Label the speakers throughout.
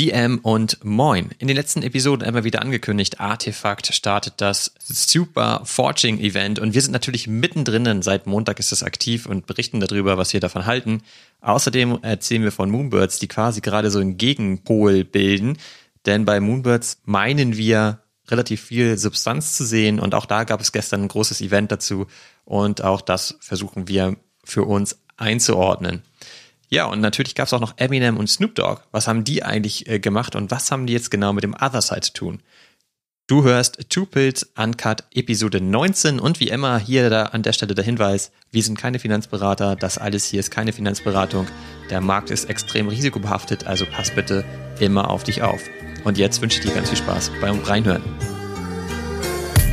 Speaker 1: GM und Moin. In den letzten Episoden immer wieder angekündigt, Artefakt startet das Super Forging Event und wir sind natürlich mittendrin. Seit Montag ist es aktiv und berichten darüber, was wir davon halten. Außerdem erzählen wir von Moonbirds, die quasi gerade so einen Gegenpol bilden. Denn bei Moonbirds meinen wir relativ viel Substanz zu sehen und auch da gab es gestern ein großes Event dazu und auch das versuchen wir für uns einzuordnen. Ja, und natürlich gab es auch noch Eminem und Snoop Dogg. Was haben die eigentlich äh, gemacht und was haben die jetzt genau mit dem Other Side zu tun? Du hörst Two Pills Uncut Episode 19 und wie immer hier da an der Stelle der Hinweis, wir sind keine Finanzberater, das alles hier ist keine Finanzberatung. Der Markt ist extrem risikobehaftet, also pass bitte immer auf dich auf. Und jetzt wünsche ich dir ganz viel Spaß beim Reinhören.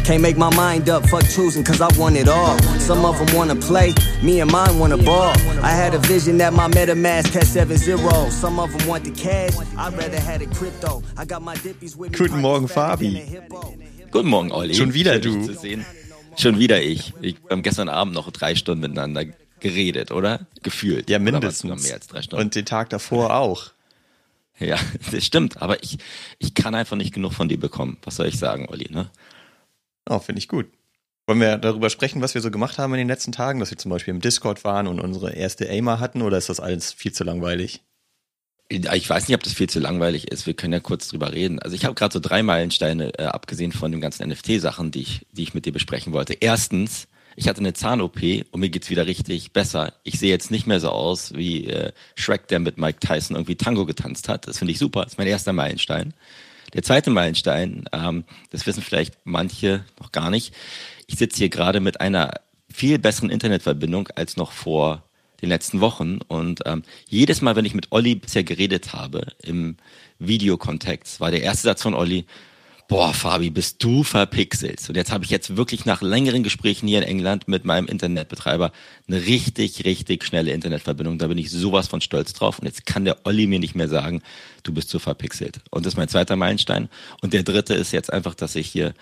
Speaker 1: Can't make my mind up, fuck choosing, cause I want it all. Some of them wanna play, me and mine wanna ball. I had a vision that my MetaMask had seven zeros. Some of them want the cash, I'd rather had a crypto. I got my dippies with me. Guten Morgen, Fabi.
Speaker 2: Guten Morgen, Olli.
Speaker 1: Schon wieder du.
Speaker 2: Schon wieder ich. Ich haben gestern Abend noch drei Stunden miteinander geredet, oder? Gefühlt.
Speaker 1: Ja, mindestens. Mehr als drei Stunden. Und den Tag davor auch.
Speaker 2: Ja, das stimmt. Aber ich, ich kann einfach nicht genug von dir bekommen. Was soll ich sagen, Olli, ne?
Speaker 1: Oh, finde ich gut. Wollen wir darüber sprechen, was wir so gemacht haben in den letzten Tagen, dass wir zum Beispiel im Discord waren und unsere erste Aimer hatten, oder ist das alles viel zu langweilig?
Speaker 2: Ich weiß nicht, ob das viel zu langweilig ist. Wir können ja kurz drüber reden. Also ich habe gerade so drei Meilensteine, äh, abgesehen von den ganzen NFT-Sachen, die ich, die ich mit dir besprechen wollte. Erstens, ich hatte eine Zahn-OP und mir geht's wieder richtig besser. Ich sehe jetzt nicht mehr so aus wie äh, Shrek, der mit Mike Tyson irgendwie Tango getanzt hat. Das finde ich super. Das ist mein erster Meilenstein. Der zweite Meilenstein, ähm, das wissen vielleicht manche noch gar nicht. Ich sitze hier gerade mit einer viel besseren Internetverbindung als noch vor den letzten Wochen. Und ähm, jedes Mal, wenn ich mit Olli bisher geredet habe im Videokontext, war der erste Satz von Olli, boah, Fabi, bist du verpixelt. Und jetzt habe ich jetzt wirklich nach längeren Gesprächen hier in England mit meinem Internetbetreiber eine richtig, richtig schnelle Internetverbindung. Da bin ich sowas von stolz drauf. Und jetzt kann der Olli mir nicht mehr sagen, du bist zu verpixelt. Und das ist mein zweiter Meilenstein. Und der dritte ist jetzt einfach, dass ich hier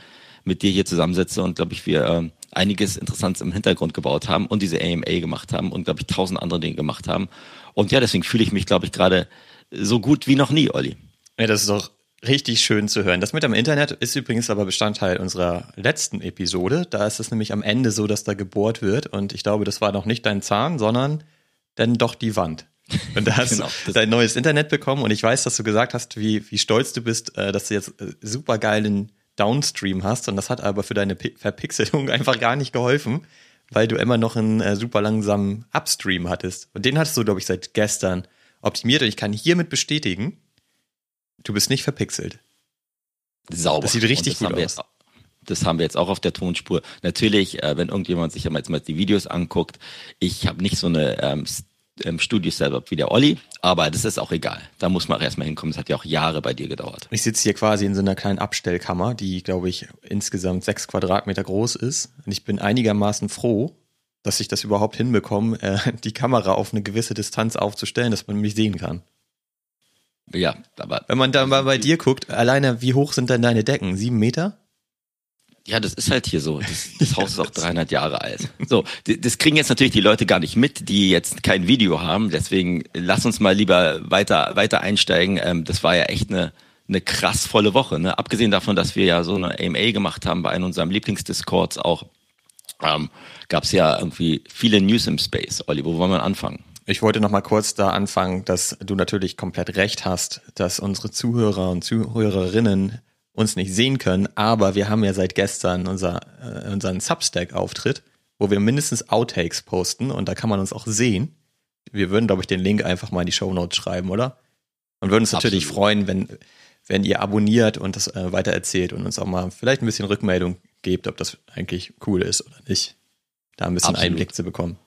Speaker 2: mit dir hier zusammensitze und glaube ich, wir äh, einiges Interessantes im Hintergrund gebaut haben und diese AMA gemacht haben und glaube ich tausend andere Dinge gemacht haben. Und ja, deswegen fühle ich mich, glaube ich, gerade so gut wie noch nie, Olli.
Speaker 1: Ja, das ist doch richtig schön zu hören. Das mit dem Internet ist übrigens aber Bestandteil unserer letzten Episode. Da ist es nämlich am Ende so, dass da gebohrt wird. Und ich glaube, das war noch nicht dein Zahn, sondern dann doch die Wand. Und da hast genau, du dein neues Internet bekommen. Und ich weiß, dass du gesagt hast, wie, wie stolz du bist, äh, dass du jetzt äh, super geilen Downstream hast. Und das hat aber für deine Verpixelung einfach gar nicht geholfen, weil du immer noch einen äh, super langsamen Upstream hattest. Und den hattest du, glaube ich, seit gestern optimiert. Und ich kann hiermit bestätigen, Du bist nicht verpixelt.
Speaker 2: Sauber.
Speaker 1: Das sieht richtig
Speaker 2: das
Speaker 1: gut aus.
Speaker 2: das haben wir jetzt auch auf der Tonspur. Natürlich, äh, wenn irgendjemand sich jetzt mal die Videos anguckt, ich habe nicht so eine ähm, ähm, Studio-Setup wie der Olli, aber das ist auch egal. Da muss man auch erstmal hinkommen. Das hat ja auch Jahre bei dir gedauert.
Speaker 1: Ich sitze hier quasi in so einer kleinen Abstellkammer, die, glaube ich, insgesamt sechs Quadratmeter groß ist. Und ich bin einigermaßen froh, dass ich das überhaupt hinbekomme, äh, die Kamera auf eine gewisse Distanz aufzustellen, dass man mich sehen kann.
Speaker 2: Ja, aber.
Speaker 1: Wenn man da mal bei dir guckt, alleine, wie hoch sind denn deine Decken? Sieben Meter?
Speaker 2: Ja, das ist halt hier so. Das, das Haus ist auch 300 Jahre alt. So, das kriegen jetzt natürlich die Leute gar nicht mit, die jetzt kein Video haben. Deswegen lass uns mal lieber weiter, weiter einsteigen. Ähm, das war ja echt eine, eine krass volle Woche. Ne? Abgesehen davon, dass wir ja so eine AMA gemacht haben bei einem unserem Lieblingsdiscords auch, ähm, gab es ja irgendwie viele News im Space. Olli, wo wollen wir anfangen?
Speaker 1: Ich wollte noch mal kurz da anfangen, dass du natürlich komplett recht hast, dass unsere Zuhörer und Zuhörerinnen uns nicht sehen können, aber wir haben ja seit gestern unser, äh, unseren Substack-Auftritt, wo wir mindestens Outtakes posten und da kann man uns auch sehen. Wir würden, glaube ich, den Link einfach mal in die Show Notes schreiben, oder? Und würden uns natürlich Absolut. freuen, wenn, wenn ihr abonniert und das äh, weitererzählt und uns auch mal vielleicht ein bisschen Rückmeldung gebt, ob das eigentlich cool ist oder nicht. Da ein bisschen Absolut. Einblick zu bekommen.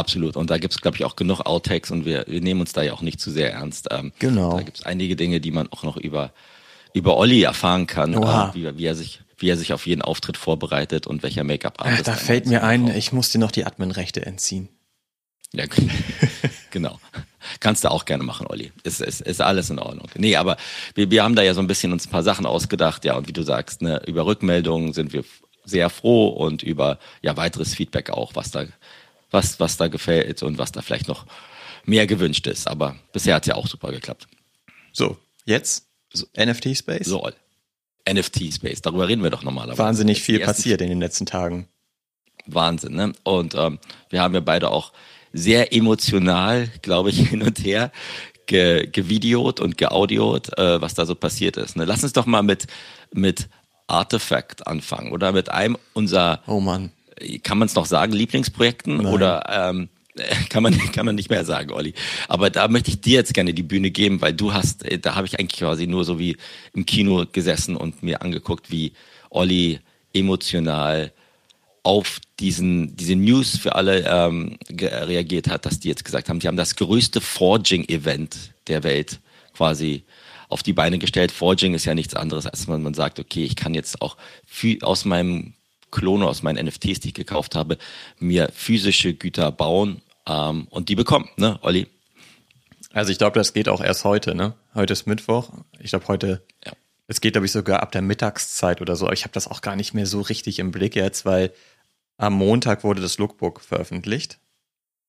Speaker 2: Absolut. Und da gibt es, glaube ich, auch genug Outtakes und wir, wir nehmen uns da ja auch nicht zu sehr ernst.
Speaker 1: Ähm, genau.
Speaker 2: Da gibt es einige Dinge, die man auch noch über, über Olli erfahren kann, äh, wie, wie, er sich, wie er sich auf jeden Auftritt vorbereitet und welcher Make-up-Artist.
Speaker 1: Da fällt mir ein, ich muss dir noch die Admin-Rechte entziehen.
Speaker 2: Ja, genau. Kannst du auch gerne machen, Olli. Ist, ist, ist alles in Ordnung. Nee, aber wir, wir haben da ja so ein bisschen uns ein paar Sachen ausgedacht, ja, und wie du sagst, ne, über Rückmeldungen sind wir sehr froh und über ja weiteres Feedback auch, was da was, was da gefällt und was da vielleicht noch mehr gewünscht ist. Aber bisher hat es ja auch super geklappt.
Speaker 1: So, Jetzt? So, NFT-Space?
Speaker 2: So, NFT-Space, darüber reden wir doch normalerweise.
Speaker 1: Wahnsinnig viel passiert in den letzten Tagen.
Speaker 2: Wahnsinn, ne? Und ähm, wir haben ja beide auch sehr emotional, glaube ich, hin und her ge gevideot und geaudiot, äh, was da so passiert ist. Ne? Lass uns doch mal mit, mit Artifact anfangen oder mit einem unserer,
Speaker 1: oh Mann.
Speaker 2: Kann man es noch sagen, Lieblingsprojekten Nein. oder ähm, kann man kann man nicht mehr sagen, Olli. Aber da möchte ich dir jetzt gerne die Bühne geben, weil du hast, äh, da habe ich eigentlich quasi nur so wie im Kino gesessen und mir angeguckt, wie Olli emotional auf diesen diese News für alle ähm, reagiert hat, dass die jetzt gesagt haben, sie haben das größte Forging-Event der Welt quasi auf die Beine gestellt. Forging ist ja nichts anderes, als man, man sagt, okay, ich kann jetzt auch aus meinem Klone, aus meinen NFTs, die ich gekauft habe, mir physische Güter bauen ähm, und die bekommen, ne, Olli?
Speaker 1: Also ich glaube, das geht auch erst heute, ne? Heute ist Mittwoch. Ich glaube heute, ja. es geht, glaube ich, sogar ab der Mittagszeit oder so. Ich habe das auch gar nicht mehr so richtig im Blick jetzt, weil am Montag wurde das Lookbook veröffentlicht.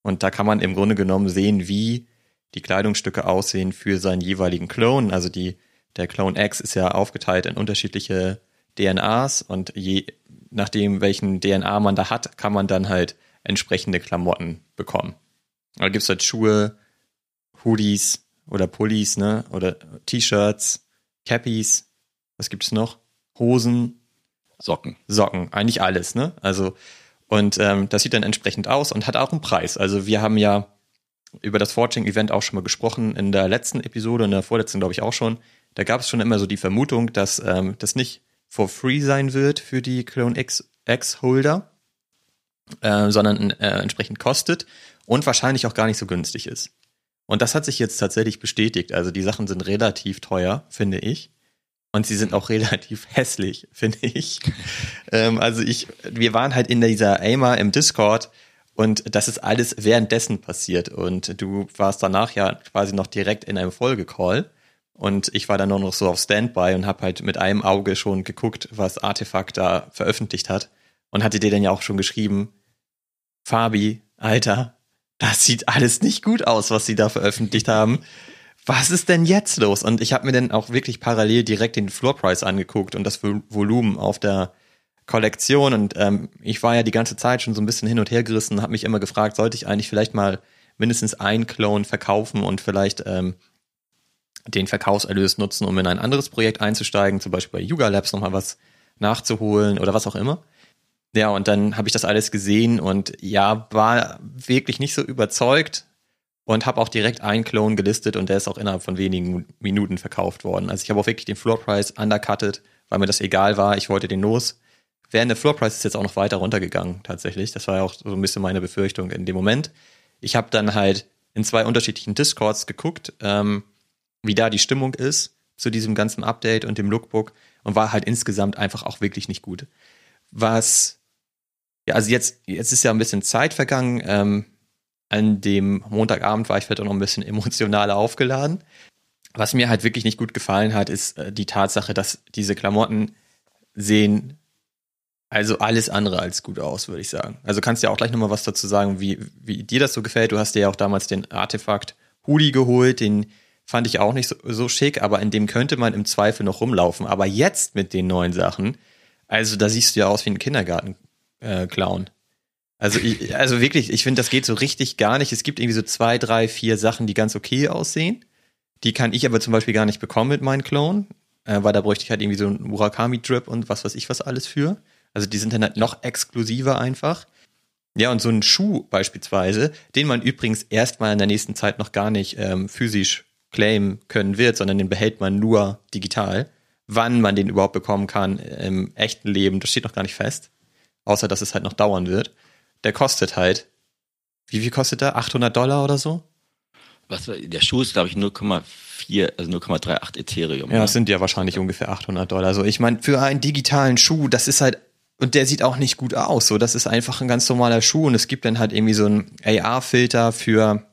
Speaker 1: Und da kann man im Grunde genommen sehen, wie die Kleidungsstücke aussehen für seinen jeweiligen Clone. Also die, der Clone X ist ja aufgeteilt in unterschiedliche DNAs und je nachdem, welchen DNA man da hat, kann man dann halt entsprechende Klamotten bekommen. Da gibt's halt Schuhe, Hoodies oder Pullis, ne? Oder T-Shirts, Cappies, was gibt es noch? Hosen.
Speaker 2: Socken.
Speaker 1: Socken, eigentlich alles, ne? Also und ähm, das sieht dann entsprechend aus und hat auch einen Preis. Also wir haben ja über das Forging-Event auch schon mal gesprochen, in der letzten Episode, in der vorletzten glaube ich auch schon. Da gab es schon immer so die Vermutung, dass ähm, das nicht for free sein wird für die Clone X, X-Holder, äh, sondern äh, entsprechend kostet und wahrscheinlich auch gar nicht so günstig ist. Und das hat sich jetzt tatsächlich bestätigt. Also die Sachen sind relativ teuer, finde ich. Und sie sind auch relativ hässlich, finde ich. ähm, also ich, wir waren halt in dieser Aimer im Discord und das ist alles währenddessen passiert. Und du warst danach ja quasi noch direkt in einem Folgecall. Und ich war dann nur noch so auf Standby und habe halt mit einem Auge schon geguckt, was Artefakt da veröffentlicht hat. Und hatte dir dann ja auch schon geschrieben, Fabi, Alter, das sieht alles nicht gut aus, was sie da veröffentlicht haben was ist denn jetzt los? Und ich habe mir dann auch wirklich parallel direkt den Floor Price angeguckt und das Volumen auf der Kollektion. Und ähm, ich war ja die ganze Zeit schon so ein bisschen hin und her gerissen, habe mich immer gefragt, sollte ich eigentlich vielleicht mal mindestens ein Clone verkaufen und vielleicht ähm, den Verkaufserlös nutzen, um in ein anderes Projekt einzusteigen, zum Beispiel bei Yuga Labs nochmal was nachzuholen oder was auch immer. Ja, und dann habe ich das alles gesehen und ja, war wirklich nicht so überzeugt, und habe auch direkt einen Clone gelistet und der ist auch innerhalb von wenigen Minuten verkauft worden. Also ich habe auch wirklich den Floor Price undercutted, weil mir das egal war. Ich wollte den los. Während der Floor Price ist jetzt auch noch weiter runtergegangen tatsächlich. Das war ja auch so ein bisschen meine Befürchtung in dem Moment. Ich habe dann halt in zwei unterschiedlichen Discords geguckt, ähm, wie da die Stimmung ist zu diesem ganzen Update und dem Lookbook und war halt insgesamt einfach auch wirklich nicht gut. Was ja, also jetzt, jetzt ist ja ein bisschen Zeit vergangen. Ähm, an dem Montagabend war ich vielleicht auch noch ein bisschen emotionaler aufgeladen. Was mir halt wirklich nicht gut gefallen hat, ist äh, die Tatsache, dass diese Klamotten sehen also alles andere als gut aus, würde ich sagen. Also kannst du ja auch gleich nochmal was dazu sagen, wie, wie dir das so gefällt. Du hast dir ja auch damals den Artefakt Hoodie geholt, den fand ich auch nicht so, so schick, aber in dem könnte man im Zweifel noch rumlaufen. Aber jetzt mit den neuen Sachen, also da siehst du ja aus wie ein Kindergarten-Clown. Äh, also, also wirklich, ich finde, das geht so richtig gar nicht. Es gibt irgendwie so zwei, drei, vier Sachen, die ganz okay aussehen. Die kann ich aber zum Beispiel gar nicht bekommen mit meinen Clone, äh, weil da bräuchte ich halt irgendwie so einen Murakami-Drip und was weiß ich was alles für. Also die sind dann halt noch exklusiver einfach. Ja, und so ein Schuh beispielsweise, den man übrigens erstmal in der nächsten Zeit noch gar nicht ähm, physisch claimen können wird, sondern den behält man nur digital. Wann man den überhaupt bekommen kann im echten Leben, das steht noch gar nicht fest. Außer, dass es halt noch dauern wird der kostet halt, wie viel kostet der? 800 Dollar oder so?
Speaker 2: Was, der Schuh ist, glaube ich, 0,4, also 0,38 Ethereum.
Speaker 1: Ja, das sind ja wahrscheinlich ungefähr 800 Dollar. So, ich meine, für einen digitalen Schuh, das ist halt, und der sieht auch nicht gut aus. So, das ist einfach ein ganz normaler Schuh und es gibt dann halt irgendwie so einen AR-Filter für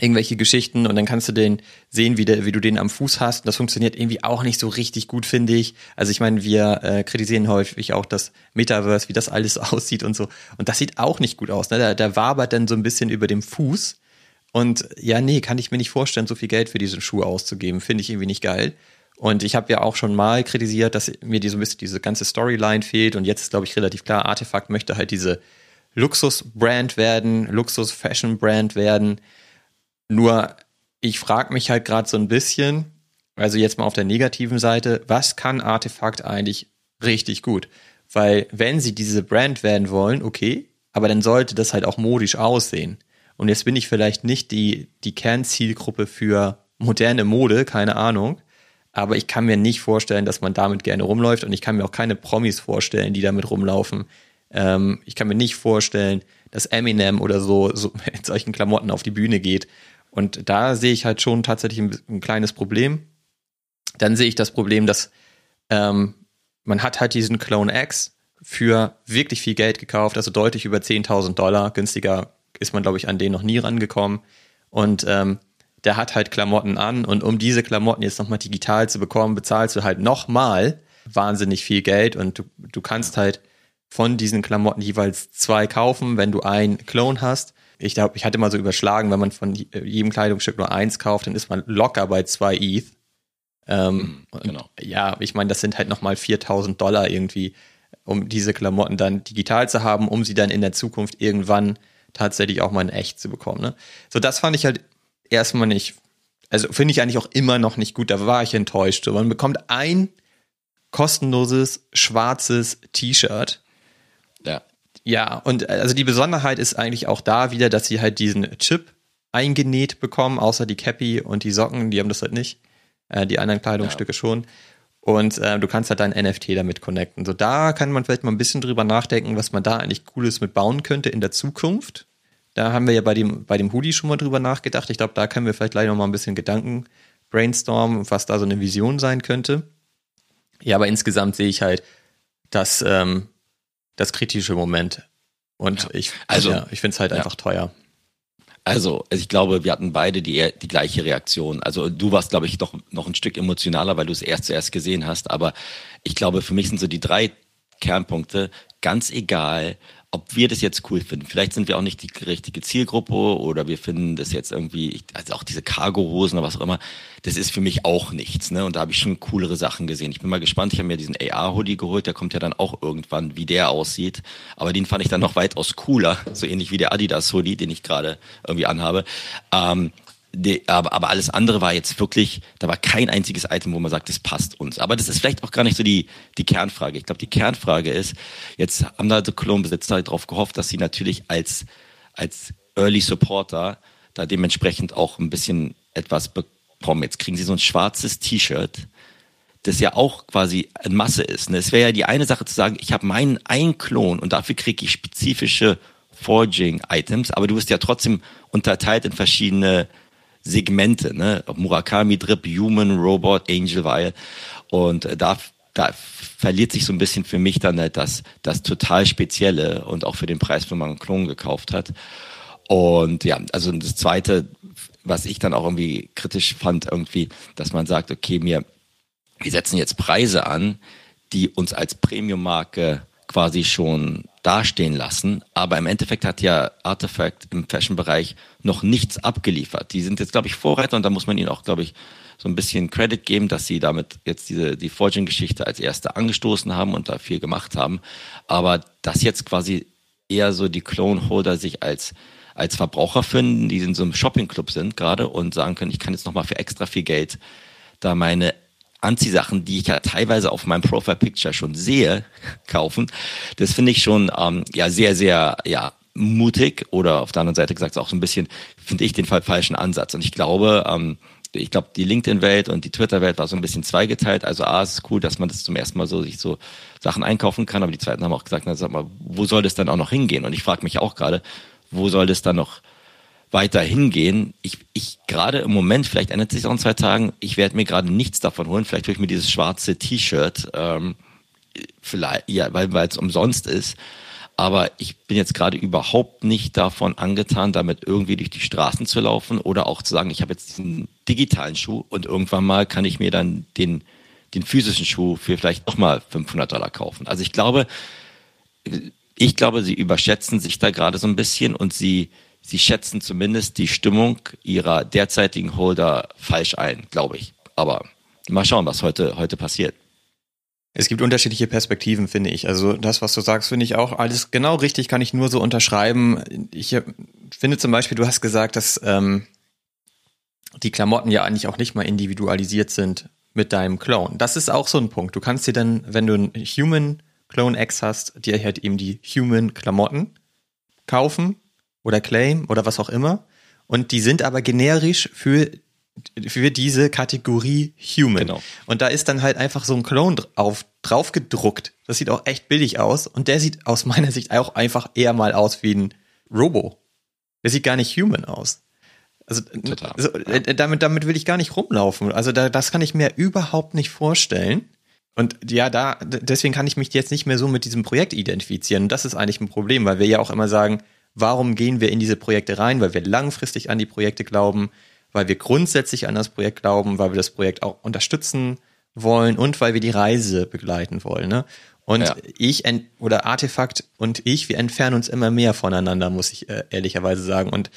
Speaker 1: irgendwelche Geschichten und dann kannst du den sehen, wie, der, wie du den am Fuß hast. Das funktioniert irgendwie auch nicht so richtig gut, finde ich. Also ich meine, wir äh, kritisieren häufig auch das Metaverse, wie das alles aussieht und so. Und das sieht auch nicht gut aus. Ne? Der, der wabert dann so ein bisschen über dem Fuß. Und ja, nee, kann ich mir nicht vorstellen, so viel Geld für diesen Schuh auszugeben. Finde ich irgendwie nicht geil. Und ich habe ja auch schon mal kritisiert, dass mir die so ein bisschen diese ganze Storyline fehlt. Und jetzt ist, glaube ich, relativ klar, Artefakt möchte halt diese Luxus-Brand werden, Luxus-Fashion-Brand werden. Nur ich frage mich halt gerade so ein bisschen, also jetzt mal auf der negativen Seite, was kann Artefakt eigentlich richtig gut? Weil wenn sie diese Brand werden wollen, okay, aber dann sollte das halt auch modisch aussehen. Und jetzt bin ich vielleicht nicht die, die Kernzielgruppe für moderne Mode, keine Ahnung. Aber ich kann mir nicht vorstellen, dass man damit gerne rumläuft und ich kann mir auch keine Promis vorstellen, die damit rumlaufen. Ähm, ich kann mir nicht vorstellen, dass Eminem oder so, so mit solchen Klamotten auf die Bühne geht. Und da sehe ich halt schon tatsächlich ein, ein kleines Problem. Dann sehe ich das Problem, dass ähm, man hat halt diesen Clone X für wirklich viel Geld gekauft, also deutlich über 10.000 Dollar. Günstiger ist man, glaube ich, an den noch nie rangekommen. Und ähm, der hat halt Klamotten an und um diese Klamotten jetzt nochmal digital zu bekommen, bezahlst du halt nochmal wahnsinnig viel Geld und du, du kannst halt von diesen Klamotten jeweils zwei kaufen, wenn du einen Clone hast. Ich glaube, ich hatte mal so überschlagen, wenn man von jedem Kleidungsstück nur eins kauft, dann ist man locker bei zwei ETH. Ähm, mhm, genau. Ja, ich meine, das sind halt nochmal 4000 Dollar irgendwie, um diese Klamotten dann digital zu haben, um sie dann in der Zukunft irgendwann tatsächlich auch mal in echt zu bekommen. Ne? So, das fand ich halt erstmal nicht, also finde ich eigentlich auch immer noch nicht gut, da war ich enttäuscht. man bekommt ein kostenloses schwarzes T-Shirt. Ja. Ja, und äh, also die Besonderheit ist eigentlich auch da wieder, dass sie halt diesen Chip eingenäht bekommen, außer die Cappy und die Socken, die haben das halt nicht. Äh, die anderen Kleidungsstücke ja. schon. Und äh, du kannst halt dein NFT damit connecten. So, da kann man vielleicht mal ein bisschen drüber nachdenken, was man da eigentlich Cooles mit bauen könnte in der Zukunft. Da haben wir ja bei dem, bei dem Hoodie schon mal drüber nachgedacht. Ich glaube, da können wir vielleicht gleich noch mal ein bisschen Gedanken brainstormen, was da so eine Vision sein könnte. Ja, aber insgesamt sehe ich halt das, ähm, das kritische Moment. Und ja. ich, also, ja, ich finde es halt ja. einfach teuer.
Speaker 2: Also, ich glaube, wir hatten beide die, die gleiche Reaktion. Also du warst, glaube ich, doch noch ein Stück emotionaler, weil du es erst zuerst gesehen hast. Aber ich glaube, für mich sind so die drei Kernpunkte ganz egal, ob wir das jetzt cool finden. Vielleicht sind wir auch nicht die richtige Zielgruppe oder wir finden das jetzt irgendwie, also auch diese Cargo-Hosen oder was auch immer, das ist für mich auch nichts. Ne? Und da habe ich schon coolere Sachen gesehen. Ich bin mal gespannt, ich habe mir diesen AR-Hoodie geholt, der kommt ja dann auch irgendwann, wie der aussieht. Aber den fand ich dann noch weitaus cooler, so ähnlich wie der Adidas-Hoodie, den ich gerade irgendwie anhabe. Ähm, die, aber, aber alles andere war jetzt wirklich, da war kein einziges Item, wo man sagt, das passt uns. Aber das ist vielleicht auch gar nicht so die, die Kernfrage. Ich glaube, die Kernfrage ist, jetzt haben da die Cologne-Besitzer darauf gehofft, dass sie natürlich als, als Early Supporter da dementsprechend auch ein bisschen etwas bekommen. Jetzt kriegen sie so ein schwarzes T-Shirt, das ja auch quasi in Masse ist. Ne? Es wäre ja die eine Sache zu sagen, ich habe meinen einen Klon und dafür kriege ich spezifische Forging-Items, aber du wirst ja trotzdem unterteilt in verschiedene Segmente, ne? Murakami Drip, Human, Robot, Angel Weil. Und äh, da, da verliert sich so ein bisschen für mich dann halt das, das total Spezielle und auch für den Preis, wenn man einen Klon gekauft hat. Und ja, also das zweite, was ich dann auch irgendwie kritisch fand, irgendwie, dass man sagt, okay, mir, wir setzen jetzt Preise an, die uns als Premium-Marke quasi schon dastehen lassen. Aber im Endeffekt hat ja Artifact im Fashion-Bereich noch nichts abgeliefert. Die sind jetzt, glaube ich, Vorreiter und da muss man ihnen auch, glaube ich, so ein bisschen Credit geben, dass sie damit jetzt diese die Forging-Geschichte als erste angestoßen haben und da viel gemacht haben. Aber dass jetzt quasi eher so die Clone-Holder sich als als Verbraucher finden, die in so einem Shopping-Club sind gerade und sagen können, ich kann jetzt nochmal für extra viel Geld da meine Anziehsachen, die ich ja teilweise auf meinem Profile Picture schon sehe, kaufen. Das finde ich schon ähm, ja sehr, sehr ja mutig oder auf der anderen Seite gesagt auch so ein bisschen, finde ich den falschen Ansatz. Und ich glaube, ähm, ich glaube, die LinkedIn-Welt und die Twitter-Welt war so ein bisschen zweigeteilt. Also A, es ist cool, dass man das zum ersten Mal so sich so Sachen einkaufen kann, aber die zweiten haben auch gesagt, na, sag mal, wo soll das dann auch noch hingehen? Und ich frage mich auch gerade, wo soll das dann noch weiter hingehen. Ich, ich gerade im Moment, vielleicht ändert sich auch in zwei Tagen, ich werde mir gerade nichts davon holen. Vielleicht hole ich mir dieses schwarze T-Shirt, ähm, vielleicht, ja, weil es umsonst ist. Aber ich bin jetzt gerade überhaupt nicht davon angetan, damit irgendwie durch die Straßen zu laufen oder auch zu sagen, ich habe jetzt diesen digitalen Schuh und irgendwann mal kann ich mir dann den, den physischen Schuh für vielleicht nochmal 500 Dollar kaufen. Also ich glaube, ich glaube, sie überschätzen sich da gerade so ein bisschen und sie, sie schätzen zumindest die Stimmung ihrer derzeitigen Holder falsch ein, glaube ich. Aber mal schauen, was heute, heute passiert.
Speaker 1: Es gibt unterschiedliche Perspektiven, finde ich. Also das, was du sagst, finde ich auch alles genau richtig, kann ich nur so unterschreiben. Ich finde zum Beispiel, du hast gesagt, dass ähm, die Klamotten ja eigentlich auch nicht mal individualisiert sind mit deinem Clone. Das ist auch so ein Punkt. Du kannst dir dann, wenn du einen Human Clone X hast, dir halt eben die Human Klamotten kaufen oder Claim oder was auch immer. Und die sind aber generisch für für diese Kategorie Human. Genau. Und da ist dann halt einfach so ein Clone auf, drauf gedruckt. Das sieht auch echt billig aus. Und der sieht aus meiner Sicht auch einfach eher mal aus wie ein Robo. Der sieht gar nicht human aus. Also Total. So, äh, damit, damit will ich gar nicht rumlaufen. Also da, das kann ich mir überhaupt nicht vorstellen. Und ja, da, deswegen kann ich mich jetzt nicht mehr so mit diesem Projekt identifizieren. Und das ist eigentlich ein Problem, weil wir ja auch immer sagen, warum gehen wir in diese Projekte rein? Weil wir langfristig an die Projekte glauben, weil wir grundsätzlich an das Projekt glauben, weil wir das Projekt auch unterstützen wollen und weil wir die Reise begleiten wollen. Ne? Und ja. ich oder Artefakt und ich, wir entfernen uns immer mehr voneinander, muss ich äh, ehrlicherweise sagen. Und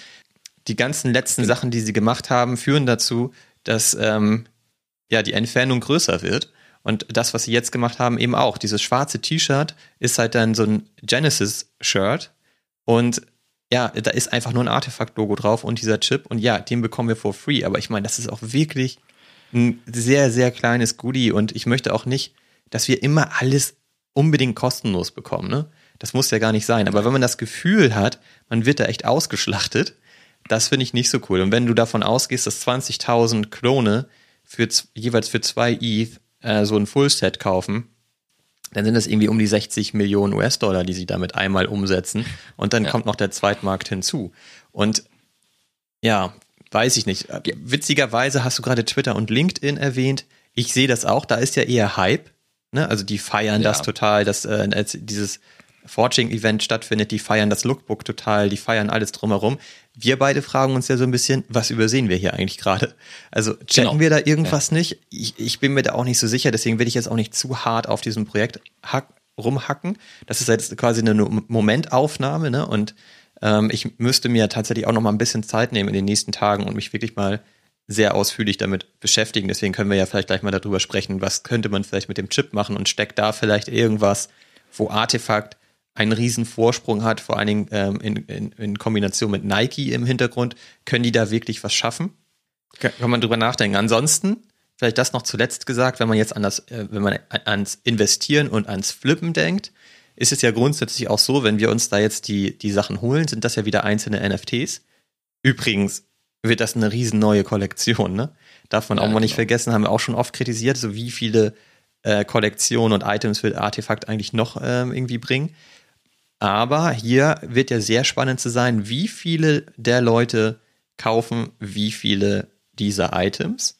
Speaker 1: die ganzen letzten genau. Sachen, die sie gemacht haben, führen dazu, dass ähm, ja die Entfernung größer wird. Und das, was sie jetzt gemacht haben, eben auch. Dieses schwarze T-Shirt ist halt dann so ein Genesis-Shirt. Und ja, da ist einfach nur ein Artefakt-Logo drauf und dieser Chip. Und ja, den bekommen wir for free. Aber ich meine, das ist auch wirklich ein sehr, sehr kleines Goodie. Und ich möchte auch nicht, dass wir immer alles unbedingt kostenlos bekommen. Ne? Das muss ja gar nicht sein. Aber wenn man das Gefühl hat, man wird da echt ausgeschlachtet, das finde ich nicht so cool. Und wenn du davon ausgehst, dass 20.000 Klone für, jeweils für zwei ETH äh, so ein Fullset kaufen, dann sind das irgendwie um die 60 Millionen US-Dollar, die sie damit einmal umsetzen. Und dann ja. kommt noch der Zweitmarkt hinzu. Und ja, weiß ich nicht. Witzigerweise hast du gerade Twitter und LinkedIn erwähnt. Ich sehe das auch. Da ist ja eher Hype. Ne? Also die feiern ja. das total, dass äh, dieses Forging-Event stattfindet, die feiern das Lookbook total, die feiern alles drumherum. Wir beide fragen uns ja so ein bisschen, was übersehen wir hier eigentlich gerade? Also checken genau. wir da irgendwas ja. nicht? Ich, ich bin mir da auch nicht so sicher, deswegen will ich jetzt auch nicht zu hart auf diesem Projekt hack, rumhacken. Das ist jetzt quasi eine Momentaufnahme, ne? Und ähm, ich müsste mir tatsächlich auch noch mal ein bisschen Zeit nehmen in den nächsten Tagen und mich wirklich mal sehr ausführlich damit beschäftigen. Deswegen können wir ja vielleicht gleich mal darüber sprechen, was könnte man vielleicht mit dem Chip machen und steckt da vielleicht irgendwas, wo Artefakt einen riesen Vorsprung hat, vor allen Dingen ähm, in, in, in Kombination mit Nike im Hintergrund, können die da wirklich was schaffen? Kann man drüber nachdenken. Ansonsten, vielleicht das noch zuletzt gesagt, wenn man jetzt an das, äh, wenn man ans Investieren und ans Flippen denkt, ist es ja grundsätzlich auch so, wenn wir uns da jetzt die, die Sachen holen, sind das ja wieder einzelne NFTs. Übrigens wird das eine riesen neue Kollektion, ne? Darf man ja, auch mal nicht genau. vergessen, haben wir auch schon oft kritisiert, so wie viele äh, Kollektionen und Items wird Artefakt eigentlich noch ähm, irgendwie bringen. Aber hier wird ja sehr spannend zu sein, wie viele der Leute kaufen wie viele dieser Items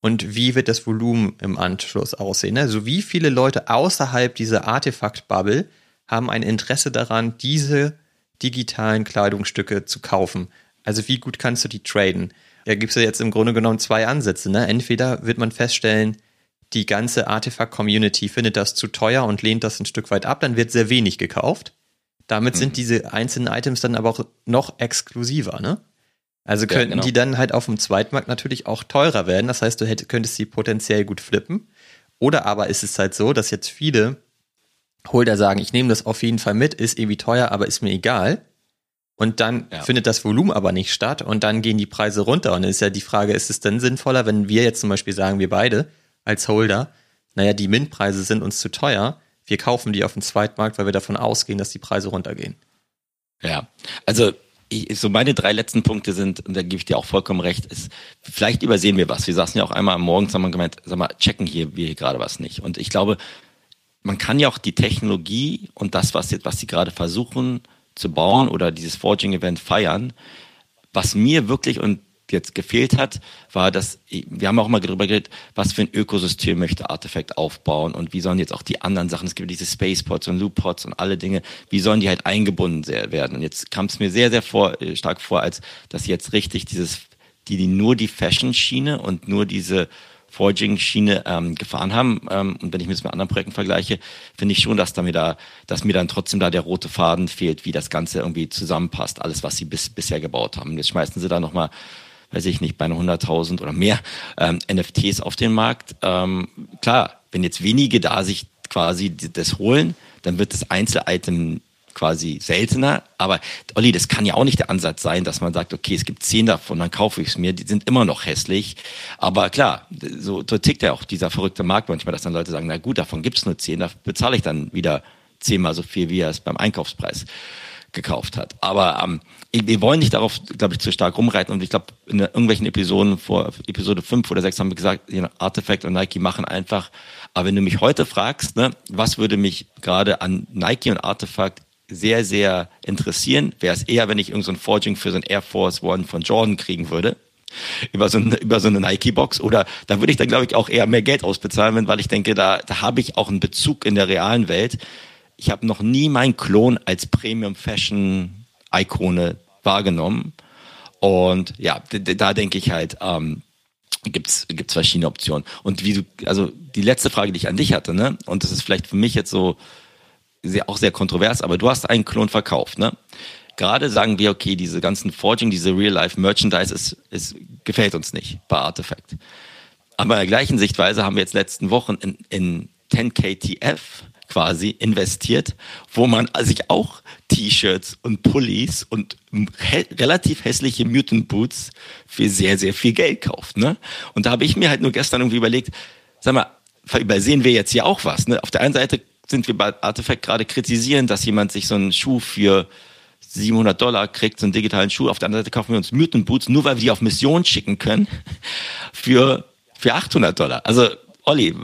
Speaker 1: und wie wird das Volumen im Anschluss aussehen. Also wie viele Leute außerhalb dieser Artefakt-Bubble haben ein Interesse daran, diese digitalen Kleidungsstücke zu kaufen. Also wie gut kannst du die traden? Da gibt es ja jetzt im Grunde genommen zwei Ansätze. Ne? Entweder wird man feststellen, die ganze Artefakt-Community findet das zu teuer und lehnt das ein Stück weit ab, dann wird sehr wenig gekauft. Damit mhm. sind diese einzelnen Items dann aber auch noch exklusiver, ne? Also könnten ja, genau. die dann halt auf dem Zweitmarkt natürlich auch teurer werden. Das heißt, du hätt, könntest sie potenziell gut flippen. Oder aber ist es halt so, dass jetzt viele Holder sagen, ich nehme das auf jeden Fall mit, ist irgendwie teuer, aber ist mir egal. Und dann ja. findet das Volumen aber nicht statt und dann gehen die Preise runter. Und dann ist ja die Frage, ist es denn sinnvoller, wenn wir jetzt zum Beispiel sagen, wir beide als Holder, naja, die Mintpreise sind uns zu teuer, wir kaufen die auf dem Zweitmarkt, weil wir davon ausgehen, dass die Preise runtergehen.
Speaker 2: Ja, also ich, so meine drei letzten Punkte sind, und da gebe ich dir auch vollkommen recht, ist, vielleicht übersehen wir was. Wir saßen ja auch einmal am Morgen, haben gemeint, sag mal, checken hier wir hier gerade was nicht. Und ich glaube, man kann ja auch die Technologie und das, was jetzt, was sie gerade versuchen zu bauen oder dieses Forging-Event feiern, was mir wirklich, und jetzt gefehlt hat, war, dass wir haben auch mal darüber geredet, was für ein Ökosystem möchte Artifact aufbauen und wie sollen jetzt auch die anderen Sachen, es gibt diese Spacepods und Looppods und alle Dinge, wie sollen die halt eingebunden werden? Und jetzt kam es mir sehr, sehr vor, äh, stark vor, als dass jetzt richtig dieses, die, die nur die Fashion-Schiene und nur diese Forging-Schiene ähm, gefahren haben. Ähm, und wenn ich mir das mit anderen Projekten vergleiche, finde ich schon, dass, da mir da, dass mir dann trotzdem da der rote Faden fehlt, wie das Ganze irgendwie zusammenpasst, alles, was sie bis, bisher gebaut haben. Jetzt schmeißen sie da nochmal weiß ich nicht, bei 100.000 oder mehr ähm, NFTs auf den Markt. Ähm, klar, wenn jetzt wenige da sich quasi das holen, dann wird das Einzel-Item quasi seltener. Aber Olli, das kann ja auch nicht der Ansatz sein, dass man sagt, okay, es gibt zehn davon, dann kaufe ich es mir. Die sind immer noch hässlich. Aber klar, so, so tickt ja auch dieser verrückte Markt manchmal, dass dann Leute sagen, na gut, davon gibt es nur zehn, da bezahle ich dann wieder zehnmal so viel, wie er es beim Einkaufspreis gekauft hat. Aber ähm, wir wollen nicht darauf, glaube ich, zu stark rumreiten. Und ich glaube, in irgendwelchen Episoden vor Episode 5 oder 6 haben wir gesagt, Artifact und Nike machen einfach. Aber wenn du mich heute fragst, ne, was würde mich gerade an Nike und Artifact sehr, sehr interessieren, wäre es eher, wenn ich irgendein so Forging für so ein Air Force One von Jordan kriegen würde. Über so, eine, über so eine Nike-Box. Oder da würde ich dann, glaube ich, auch eher mehr Geld ausbezahlen, weil ich denke, da, da habe ich auch einen Bezug in der realen Welt. Ich habe noch nie meinen Klon als Premium-Fashion-Ikone wahrgenommen. Und ja, da denke ich halt, ähm, gibt's gibt's verschiedene Optionen. Und wie du, also die letzte Frage, die ich an dich hatte, ne, und das ist vielleicht für mich jetzt so sehr, auch sehr kontrovers, aber du hast einen Klon verkauft, ne? Gerade sagen wir, okay, diese ganzen Forging, diese Real-Life-Merchandise ist, ist, gefällt uns nicht bei Artifact. Aber in der gleichen Sichtweise haben wir jetzt letzten Wochen in, in 10KTF quasi investiert, wo man sich auch T-Shirts und Pullis und hä relativ hässliche Mutant Boots für sehr, sehr viel Geld kauft. Ne? Und da habe ich mir halt nur gestern irgendwie überlegt, sag mal, übersehen wir jetzt hier auch was. Ne? Auf der einen Seite sind wir bei Artifact gerade kritisieren, dass jemand sich so einen Schuh für 700 Dollar kriegt, so einen digitalen Schuh. Auf der anderen Seite kaufen wir uns Mutant Boots, nur weil wir die auf Mission schicken können, für, für 800 Dollar. Also Olli,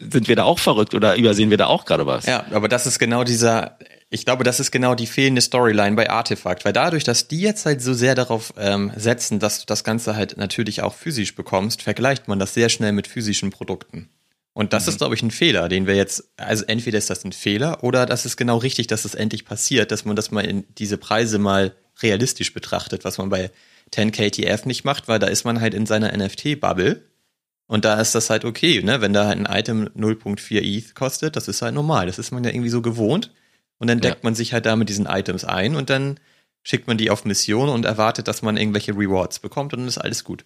Speaker 2: sind wir da auch verrückt oder übersehen wir da auch gerade was?
Speaker 1: Ja, aber das ist genau dieser, ich glaube, das ist genau die fehlende Storyline bei Artefakt, weil dadurch, dass die jetzt halt so sehr darauf ähm, setzen, dass du das Ganze halt natürlich auch physisch bekommst, vergleicht man das sehr schnell mit physischen Produkten. Und das mhm. ist, glaube ich, ein Fehler, den wir jetzt, also entweder ist das ein Fehler oder das ist genau richtig, dass es das endlich passiert, dass man das mal in diese Preise mal realistisch betrachtet, was man bei 10KTF nicht macht, weil da ist man halt in seiner NFT-Bubble und da ist das halt okay, ne? Wenn da halt ein Item 0.4 ETH kostet, das ist halt normal. Das ist man ja irgendwie so gewohnt. Und dann deckt ja. man sich halt da mit diesen Items ein und dann schickt man die auf Mission und erwartet, dass man irgendwelche Rewards bekommt und dann ist alles gut.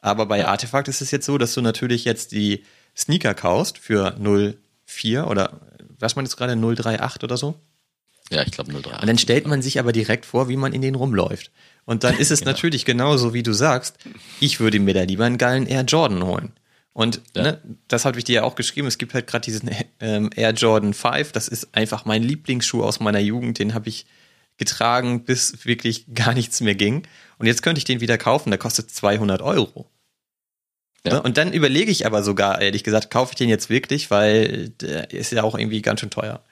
Speaker 1: Aber bei ja. Artefakt ist es jetzt so, dass du natürlich jetzt die Sneaker kaufst für 0.4 oder was man jetzt gerade 0.38 oder so.
Speaker 2: Ja, ich glaube 0.38.
Speaker 1: Und dann stellt man sich aber direkt vor, wie man in den rumläuft. Und dann ist es genau. natürlich genauso, wie du sagst, ich würde mir da lieber einen geilen Air Jordan holen. Und ja. ne, das habe ich dir ja auch geschrieben. Es gibt halt gerade diesen ähm, Air Jordan 5. Das ist einfach mein Lieblingsschuh aus meiner Jugend. Den habe ich getragen, bis wirklich gar nichts mehr ging. Und jetzt könnte ich den wieder kaufen. Der kostet 200 Euro. Ja. Ne, und dann überlege ich aber sogar, ehrlich gesagt, kaufe ich den jetzt wirklich, weil der ist ja auch irgendwie ganz schön teuer.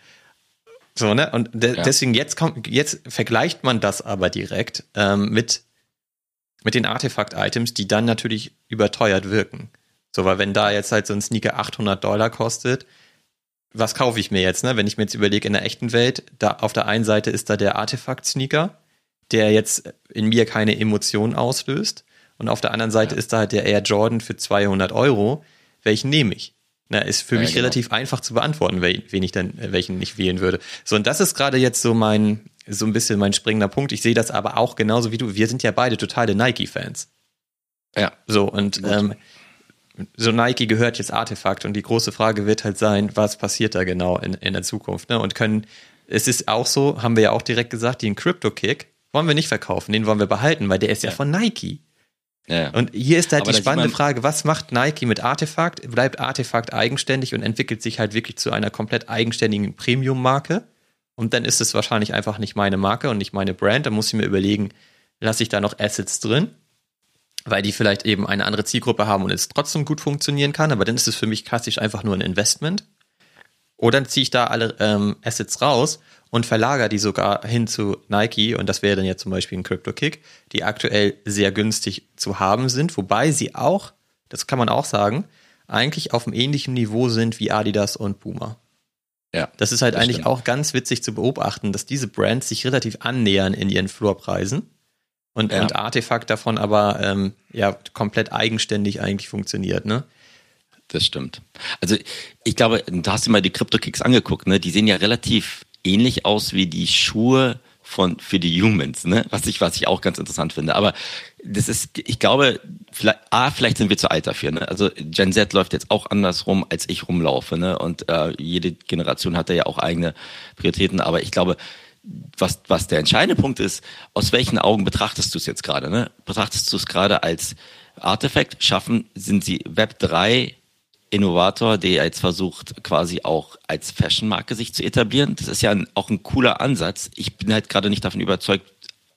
Speaker 1: So, ne? Und de ja. deswegen jetzt kommt, jetzt vergleicht man das aber direkt ähm, mit, mit den Artefakt-Items, die dann natürlich überteuert wirken. So, weil wenn da jetzt halt so ein Sneaker 800 Dollar kostet, was kaufe ich mir jetzt, ne? Wenn ich mir jetzt überlege, in der echten Welt, da auf der einen Seite ist da der Artefakt-Sneaker, der jetzt in mir keine Emotionen auslöst. Und auf der anderen Seite ja. ist da halt der Air Jordan für 200 Euro. Welchen nehme ich? Na, ist für ja, mich genau. relativ einfach zu beantworten, wen ich dann, äh, welchen ich wählen würde. So, und das ist gerade jetzt so mein, so ein bisschen mein springender Punkt. Ich sehe das aber auch genauso wie du. Wir sind ja beide totale Nike-Fans. Ja. So, und ähm, so Nike gehört jetzt Artefakt und die große Frage wird halt sein, was passiert da genau in, in der Zukunft, ne? Und können, es ist auch so, haben wir ja auch direkt gesagt, den Crypto-Kick wollen wir nicht verkaufen, den wollen wir behalten, weil der ist ja, ja von Nike. Ja. Und hier ist halt Aber die spannende Frage, was macht Nike mit Artefakt? Bleibt Artefakt eigenständig und entwickelt sich halt wirklich zu einer komplett eigenständigen Premium-Marke? Und dann ist es wahrscheinlich einfach nicht meine Marke und nicht meine Brand. Da muss ich mir überlegen, lasse ich da noch Assets drin? Weil die vielleicht eben eine andere Zielgruppe haben und es trotzdem gut funktionieren kann. Aber dann ist es für mich klassisch einfach nur ein Investment. Oder ziehe ich da alle ähm, Assets raus und verlagere die sogar hin zu Nike und das wäre dann ja zum Beispiel ein Crypto Kick, die aktuell sehr günstig zu haben sind, wobei sie auch, das kann man auch sagen, eigentlich auf einem ähnlichen Niveau sind wie Adidas und Puma. Ja. Das ist halt das eigentlich stimmt. auch ganz witzig zu beobachten, dass diese Brands sich relativ annähern in ihren Floorpreisen und, ja. und Artefakt davon aber ähm, ja komplett eigenständig eigentlich funktioniert, ne?
Speaker 2: Das stimmt. Also ich glaube, du hast dir mal die Crypto-Kicks angeguckt, ne? Die sehen ja relativ ähnlich aus wie die Schuhe von für die Humans, ne? Was ich was ich auch ganz interessant finde. Aber das ist, ich glaube, vielleicht, a vielleicht sind wir zu alt dafür. Ne? Also Gen Z läuft jetzt auch andersrum, als ich rumlaufe. Ne? Und äh, jede Generation hat da ja auch eigene Prioritäten. Aber ich glaube, was was der entscheidende Punkt ist, aus welchen Augen betrachtest du es jetzt gerade? Ne? Betrachtest du es gerade als Artefakt? Schaffen sind sie Web 3 Innovator, der jetzt versucht, quasi auch als Fashion-Marke sich zu etablieren. Das ist ja ein, auch ein cooler Ansatz. Ich bin halt gerade nicht davon überzeugt,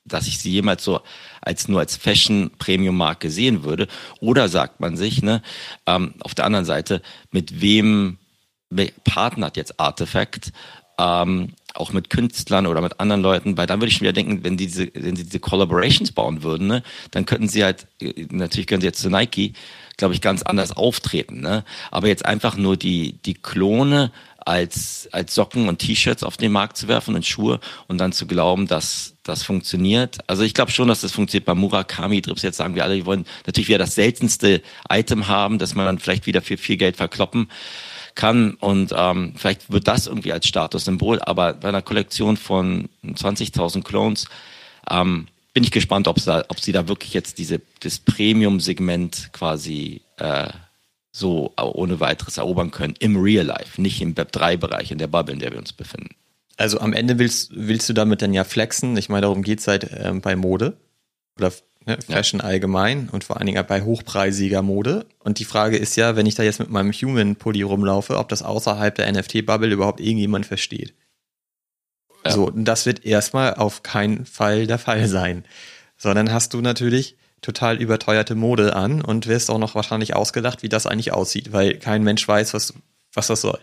Speaker 2: dass ich sie jemals so als nur als Fashion-Premium-Marke sehen würde. Oder sagt man sich, ne, ähm, auf der anderen Seite, mit wem partnert jetzt Artifact? Ähm, auch mit Künstlern oder mit anderen Leuten, weil dann würde ich wieder denken, wenn, diese, wenn sie diese Collaborations bauen würden, ne, dann könnten sie halt, natürlich können sie jetzt zu Nike, glaube ich, ganz anders auftreten. Ne? Aber jetzt einfach nur die, die Klone als, als Socken und T-Shirts auf den Markt zu werfen und Schuhe und dann zu glauben, dass das funktioniert. Also ich glaube schon, dass das funktioniert. Bei Murakami Drips jetzt sagen wir alle, die wollen natürlich wieder das seltenste Item haben, dass man dann vielleicht wieder für viel Geld verkloppen kann und ähm, vielleicht wird das irgendwie als Statussymbol, aber bei einer Kollektion von 20.000 Clones ähm, bin ich gespannt, ob, da, ob sie da wirklich jetzt diese das Premium-Segment quasi äh, so ohne weiteres erobern können im Real Life, nicht im Web 3-Bereich, in der Bubble, in der wir uns befinden.
Speaker 1: Also am Ende willst, willst du damit dann ja flexen. Ich meine, darum geht's halt ähm, bei Mode oder ne, Fashion ja. allgemein und vor allen Dingen bei hochpreisiger Mode. Und die Frage ist ja, wenn ich da jetzt mit meinem Human-Pulli rumlaufe, ob das außerhalb der NFT-Bubble überhaupt irgendjemand versteht. Ja. So, das wird erstmal auf keinen Fall der Fall sein. Sondern hast du natürlich total überteuerte Mode an und wirst auch noch wahrscheinlich ausgedacht, wie das eigentlich aussieht, weil kein Mensch weiß, was, was das soll.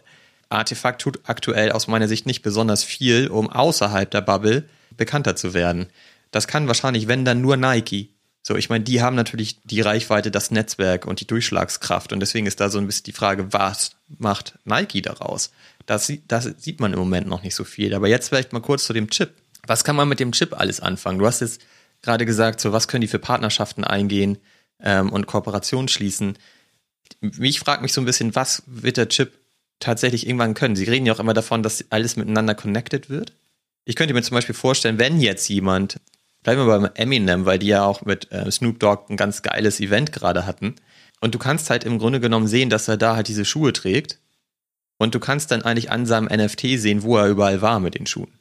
Speaker 1: Artefakt tut aktuell aus meiner Sicht nicht besonders viel, um außerhalb der Bubble bekannter zu werden. Das kann wahrscheinlich, wenn dann nur Nike. So, ich meine, die haben natürlich die Reichweite, das Netzwerk und die Durchschlagskraft. Und deswegen ist da so ein bisschen die Frage, was macht Nike daraus? Das, das sieht man im Moment noch nicht so viel. Aber jetzt vielleicht mal kurz zu dem Chip. Was kann man mit dem Chip alles anfangen? Du hast jetzt gerade gesagt, so was können die für Partnerschaften eingehen ähm, und Kooperationen schließen. Ich frage mich so ein bisschen, was wird der Chip tatsächlich irgendwann können? Sie reden ja auch immer davon, dass alles miteinander connected wird. Ich könnte mir zum Beispiel vorstellen, wenn jetzt jemand, bleiben wir beim Eminem, weil die ja auch mit äh, Snoop Dogg ein ganz geiles Event gerade hatten. Und du kannst halt im Grunde genommen sehen, dass er da halt diese Schuhe trägt und du kannst dann eigentlich an seinem NFT sehen, wo er überall war mit den Schuhen.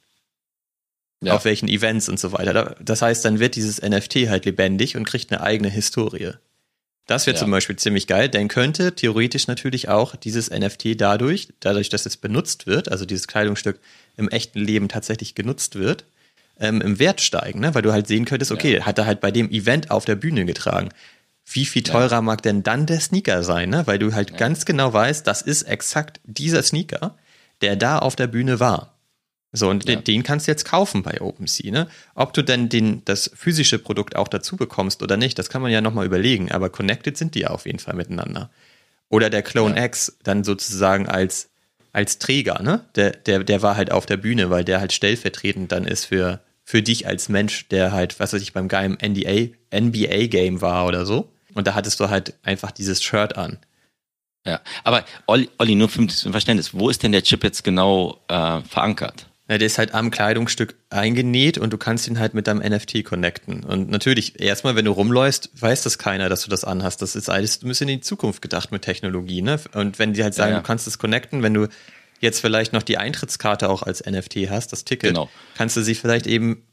Speaker 1: Ja. Auf welchen Events und so weiter. Das heißt, dann wird dieses NFT halt lebendig und kriegt eine eigene Historie. Das wäre ja. zum Beispiel ziemlich geil, denn könnte theoretisch natürlich auch dieses NFT dadurch, dadurch, dass es benutzt wird, also dieses Kleidungsstück im echten Leben tatsächlich genutzt wird, ähm, im Wert steigen, ne? weil du halt sehen könntest, okay, ja. hat er halt bei dem Event auf der Bühne getragen wie viel teurer ja. mag denn dann der Sneaker sein, ne? Weil du halt ja. ganz genau weißt, das ist exakt dieser Sneaker, der da auf der Bühne war. So, und den, den, kannst du jetzt kaufen bei OpenSea, ne? Ob du denn den, das physische Produkt auch dazu bekommst oder nicht, das kann man ja nochmal überlegen, aber connected sind die ja auf jeden Fall miteinander. Oder der Clone X dann sozusagen als, als Träger, ne? Der, der, der war halt auf der Bühne, weil der halt stellvertretend dann ist für, für dich als Mensch, der halt, was weiß ich, beim geilen NBA, NBA-Game war oder so. Und da hattest du halt einfach dieses Shirt an.
Speaker 2: Ja, aber Olli, Olli nur für ein Verständnis, wo ist denn der Chip jetzt genau äh, verankert?
Speaker 1: Ja, der ist halt am Kleidungsstück eingenäht und du kannst ihn halt mit deinem NFT connecten. Und natürlich, erstmal, wenn du rumläufst, weiß das keiner, dass du das anhast. Das ist alles ein bisschen in die Zukunft gedacht mit Technologie, ne? Und wenn die halt sagen, ja, ja. du kannst das connecten, wenn du jetzt vielleicht noch die Eintrittskarte auch als NFT hast, das Ticket, genau. kannst du sie vielleicht eben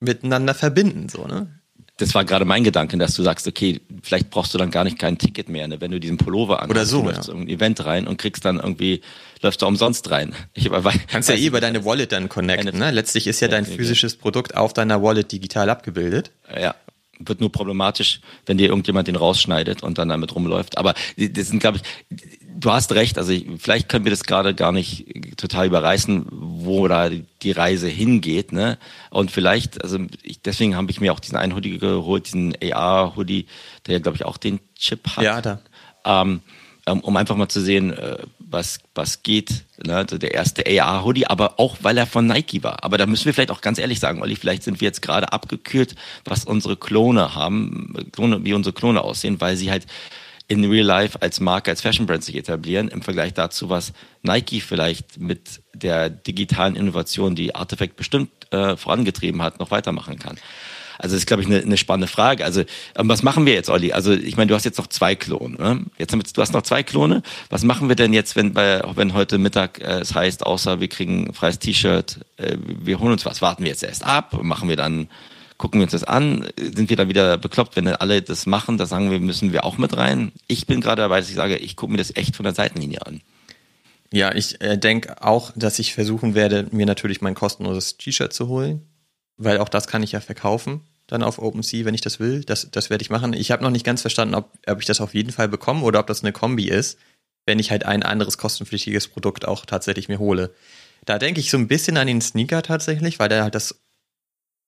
Speaker 1: miteinander verbinden, so, ne?
Speaker 2: das war gerade mein Gedanke, dass du sagst, okay, vielleicht brauchst du dann gar nicht kein Ticket mehr, ne? wenn du diesen Pullover an
Speaker 1: oder so,
Speaker 2: du
Speaker 1: läufst
Speaker 2: ja. ein Event rein und kriegst dann irgendwie läufst du umsonst rein.
Speaker 1: Ich aber, kannst ja eh über deine Wallet dann connecten. Ne? Letztlich ist ja dein physisches Produkt auf deiner Wallet digital abgebildet.
Speaker 2: Ja, wird nur problematisch, wenn dir irgendjemand den rausschneidet und dann damit rumläuft. Aber das sind, glaube ich, du hast recht. Also ich, vielleicht können wir das gerade gar nicht total überreißen, wo da die Reise hingeht. Ne? Und vielleicht, also ich, deswegen habe ich mir auch diesen einen Hoodie geholt, diesen AR-Hoodie, der ja, glaube ich, auch den Chip hat.
Speaker 1: Ja, da.
Speaker 2: Ähm, ähm, um einfach mal zu sehen, äh, was, was geht. Ne? Also der erste AR-Hoodie, aber auch weil er von Nike war. Aber da müssen wir vielleicht auch ganz ehrlich sagen, Olli, vielleicht sind wir jetzt gerade abgekühlt, was unsere Klone haben, Klone, wie unsere Klone aussehen, weil sie halt in Real Life als Marke, als Fashion Brand sich etablieren, im Vergleich dazu, was Nike vielleicht mit der digitalen Innovation, die Artifact bestimmt äh, vorangetrieben hat, noch weitermachen kann. Also das ist, glaube ich, eine, eine spannende Frage. Also ähm, was machen wir jetzt, Olli? Also ich meine, du hast jetzt noch zwei Klone. Ne? Jetzt wir, du hast noch zwei Klone. Was machen wir denn jetzt, wenn, bei, wenn heute Mittag äh, es heißt, außer wir kriegen ein freies T-Shirt, äh, wir holen uns was? Warten wir jetzt erst ab? Machen wir dann gucken wir uns das an, sind wir dann wieder bekloppt, wenn alle das machen, da sagen wir, müssen wir auch mit rein. Ich bin gerade dabei, dass ich sage, ich gucke mir das echt von der Seitenlinie an.
Speaker 1: Ja, ich äh, denke auch, dass ich versuchen werde, mir natürlich mein kostenloses T-Shirt zu holen, weil auch das kann ich ja verkaufen dann auf OpenSea, wenn ich das will. Das, das werde ich machen. Ich habe noch nicht ganz verstanden, ob, ob ich das auf jeden Fall bekomme oder ob das eine Kombi ist, wenn ich halt ein anderes kostenpflichtiges Produkt auch tatsächlich mir hole. Da denke ich so ein bisschen an den Sneaker tatsächlich, weil der halt das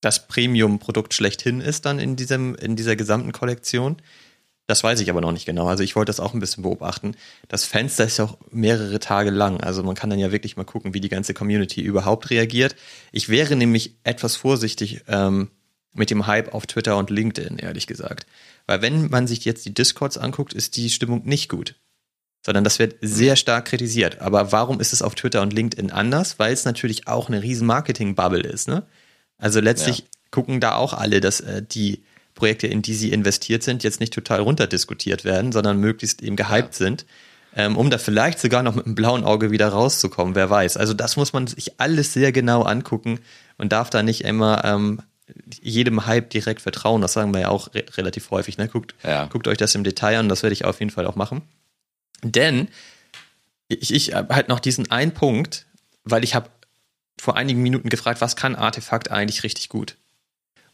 Speaker 1: das Premium-Produkt schlechthin ist dann in diesem, in dieser gesamten Kollektion. Das weiß ich aber noch nicht genau. Also ich wollte das auch ein bisschen beobachten. Das Fenster ist ja auch mehrere Tage lang. Also man kann dann ja wirklich mal gucken, wie die ganze Community überhaupt reagiert. Ich wäre nämlich etwas vorsichtig ähm, mit dem Hype auf Twitter und LinkedIn, ehrlich gesagt. Weil wenn man sich jetzt die Discords anguckt, ist die Stimmung nicht gut. Sondern das wird sehr stark kritisiert. Aber warum ist es auf Twitter und LinkedIn anders? Weil es natürlich auch eine riesen Marketing-Bubble ist, ne? Also letztlich ja. gucken da auch alle, dass äh, die Projekte, in die sie investiert sind, jetzt nicht total runterdiskutiert werden, sondern möglichst eben gehypt ja. sind, ähm, um da vielleicht sogar noch mit einem blauen Auge wieder rauszukommen, wer weiß. Also das muss man sich alles sehr genau angucken und darf da nicht immer ähm, jedem Hype direkt vertrauen. Das sagen wir ja auch re relativ häufig. Ne? Guckt, ja. guckt euch das im Detail an, das werde ich auf jeden Fall auch machen. Denn ich, ich habe halt noch diesen einen Punkt, weil ich habe vor einigen Minuten gefragt, was kann Artefakt eigentlich richtig gut?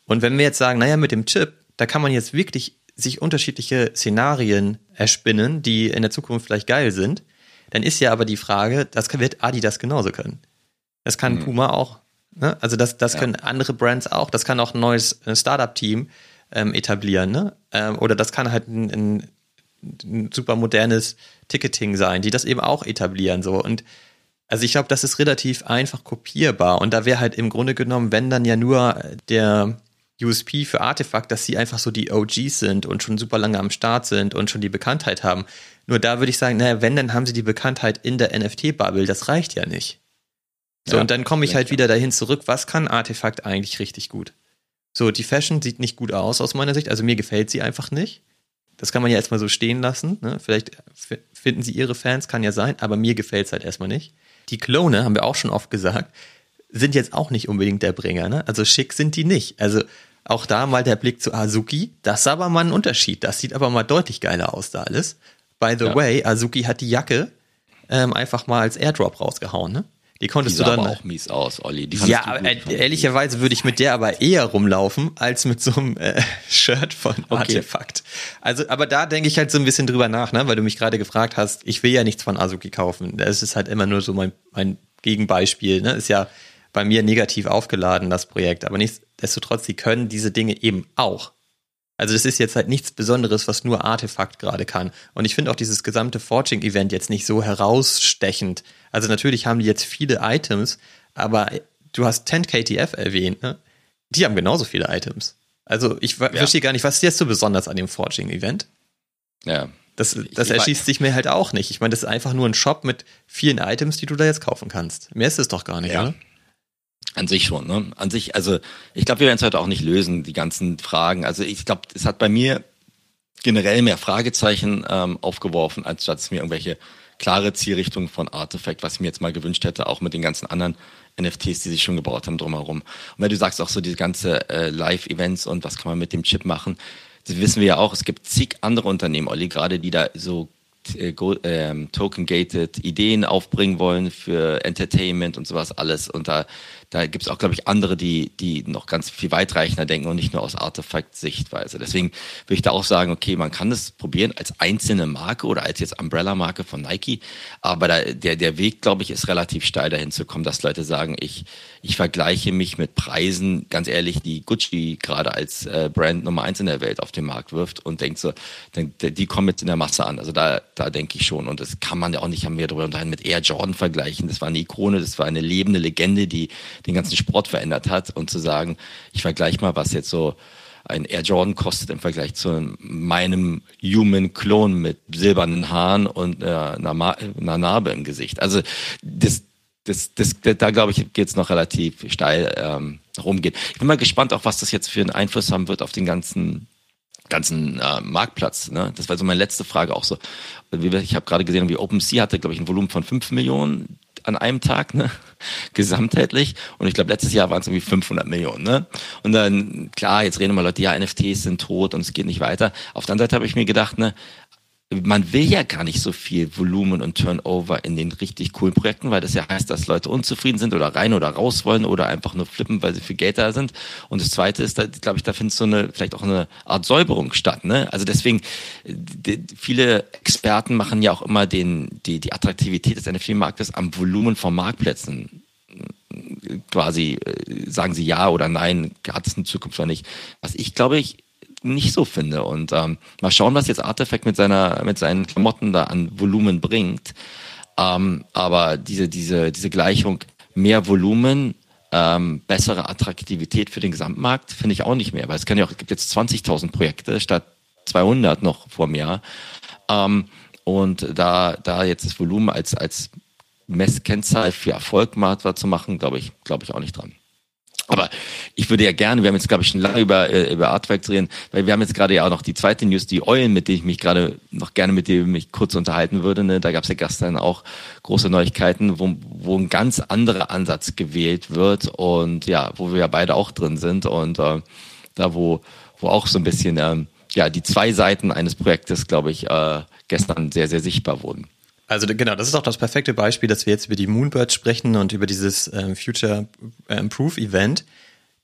Speaker 1: Und wenn wir jetzt sagen, naja, mit dem Chip, da kann man jetzt wirklich sich unterschiedliche Szenarien erspinnen, die in der Zukunft vielleicht geil sind, dann ist ja aber die Frage, das wird Adidas genauso können. Das kann mhm. Puma auch. Ne? Also das, das ja. können andere Brands auch. Das kann auch ein neues äh, Startup-Team ähm, etablieren. Ne? Ähm, oder das kann halt ein, ein, ein super modernes Ticketing sein, die das eben auch etablieren. So. Und also ich glaube, das ist relativ einfach kopierbar und da wäre halt im Grunde genommen, wenn dann ja nur der USP für Artefakt, dass sie einfach so die OGs sind und schon super lange am Start sind und schon die Bekanntheit haben. Nur da würde ich sagen, naja, wenn, dann haben sie die Bekanntheit in der NFT-Bubble, das reicht ja nicht. So, ja, und dann komme ich halt wieder dahin zurück, was kann Artefakt eigentlich richtig gut? So, die Fashion sieht nicht gut aus aus meiner Sicht, also mir gefällt sie einfach nicht. Das kann man ja erstmal so stehen lassen. Ne? Vielleicht finden sie ihre Fans, kann ja sein, aber mir gefällt es halt erstmal nicht. Die Klone, haben wir auch schon oft gesagt, sind jetzt auch nicht unbedingt der Bringer. Ne? Also schick sind die nicht. Also auch da mal der Blick zu Azuki. Das ist aber mal ein Unterschied. Das sieht aber mal deutlich geiler aus da alles. By the ja. way, Azuki hat die Jacke ähm, einfach mal als Airdrop rausgehauen. Ne? Die konntest die
Speaker 2: sah
Speaker 1: du dann
Speaker 2: aber auch mies aus, Olli.
Speaker 1: ja, aber, äh, ehrlicherweise würde ich mit der aber eher rumlaufen als mit so einem äh, Shirt von okay. Artefakt. Also, aber da denke ich halt so ein bisschen drüber nach, ne, weil du mich gerade gefragt hast. Ich will ja nichts von Azuki kaufen. Das ist halt immer nur so mein, mein Gegenbeispiel. Ne, ist ja bei mir negativ aufgeladen das Projekt, aber nichtsdestotrotz, die können diese Dinge eben auch. Also das ist jetzt halt nichts Besonderes, was nur Artefakt gerade kann. Und ich finde auch dieses gesamte Forging-Event jetzt nicht so herausstechend. Also natürlich haben die jetzt viele Items, aber du hast 10 KTF erwähnt, ne? Die haben genauso viele Items. Also ich ja. verstehe gar nicht, was ist jetzt so besonders an dem Forging-Event? Ja. Das, das ich erschießt sich mir halt auch nicht. Ich meine, das ist einfach nur ein Shop mit vielen Items, die du da jetzt kaufen kannst. Mehr ist es doch gar nicht, ja. oder?
Speaker 2: An sich schon, ne? An sich, also ich glaube, wir werden es heute auch nicht lösen, die ganzen Fragen. Also ich glaube, es hat bei mir generell mehr Fragezeichen ähm, aufgeworfen, als dass es mir irgendwelche klare Zielrichtung von Artifact, was ich mir jetzt mal gewünscht hätte, auch mit den ganzen anderen NFTs, die sich schon gebaut haben drumherum. Und wenn du sagst auch so diese ganze äh, Live-Events und was kann man mit dem Chip machen, das wissen wir ja auch, es gibt zig andere Unternehmen, Olli, gerade die da so äh, ähm, token-gated Ideen aufbringen wollen für Entertainment und sowas alles. Und da da gibt es auch, glaube ich, andere, die, die noch ganz viel weitreichender denken und nicht nur aus Artefakt-Sichtweise. Deswegen würde ich da auch sagen, okay, man kann das probieren als einzelne Marke oder als jetzt Umbrella-Marke von Nike. Aber da, der, der Weg, glaube ich, ist relativ steil dahin zu kommen, dass Leute sagen, ich, ich vergleiche mich mit Preisen, ganz ehrlich, die Gucci gerade als äh, Brand Nummer eins in der Welt auf den Markt wirft und denkt so, die kommen jetzt in der Masse an. Also da, da denke ich schon. Und das kann man ja auch nicht, haben wir darüber unterhalten, mit Air Jordan vergleichen. Das war eine Ikone, das war eine lebende Legende, die den ganzen Sport verändert hat und zu sagen, ich vergleiche mal, was jetzt so ein Air Jordan kostet im Vergleich zu meinem Human Klon mit silbernen Haaren und äh, einer, einer Narbe im Gesicht. Also das, das, das, da glaube ich, geht es noch relativ steil ähm, rumgeht. Ich bin mal gespannt, auch was das jetzt für einen Einfluss haben wird auf den ganzen ganzen äh, Marktplatz. Ne? Das war so meine letzte Frage auch so. Ich habe gerade gesehen, wie OpenSea hatte, glaube ich, ein Volumen von 5 Millionen an einem Tag, ne? gesamtheitlich. Und ich glaube, letztes Jahr waren es irgendwie 500 Millionen. Ne? Und dann, klar, jetzt reden immer Leute, ja, NFTs sind tot und es geht nicht weiter. Auf der anderen Seite habe ich mir gedacht, ne, man will ja gar nicht so viel Volumen und Turnover in den richtig coolen Projekten, weil das ja heißt, dass Leute unzufrieden sind oder rein oder raus wollen oder einfach nur flippen, weil sie viel Geld da sind. Und das Zweite ist, da glaube ich, da findet so eine vielleicht auch eine Art Säuberung statt. Ne? Also deswegen, die, viele Experten machen ja auch immer den die die Attraktivität des NFT-Marktes am Volumen von Marktplätzen quasi äh, sagen sie ja oder nein, hat es eine Zukunft oder nicht. Was ich glaube ich nicht so finde. Und ähm, mal schauen, was jetzt Artifact mit seiner, mit seinen Klamotten da an Volumen bringt. Ähm, aber diese, diese, diese Gleichung mehr Volumen, ähm, bessere Attraktivität für den Gesamtmarkt finde ich auch nicht mehr, weil es kann ja auch, es gibt jetzt 20.000 Projekte statt 200 noch vor mir. Jahr. Ähm, und da, da jetzt das Volumen als, als Messkennzahl für Erfolg mal zu machen, glaube ich, glaube ich auch nicht dran. Aber ich würde ja gerne, wir haben jetzt, glaube ich, schon lange über, äh, über Artwork reden, weil wir haben jetzt gerade ja auch noch die zweite News, die Eulen, mit der ich mich gerade noch gerne mit dir mich kurz unterhalten würde. Ne? Da gab es ja gestern auch große Neuigkeiten, wo, wo ein ganz anderer Ansatz gewählt wird und ja, wo wir ja beide auch drin sind und äh, da, wo, wo auch so ein bisschen ähm, ja, die zwei Seiten eines Projektes, glaube ich, äh, gestern sehr, sehr sichtbar wurden.
Speaker 1: Also genau, das ist auch das perfekte Beispiel, dass wir jetzt über die Moonbirds sprechen und über dieses ähm, Future ähm, Proof Event.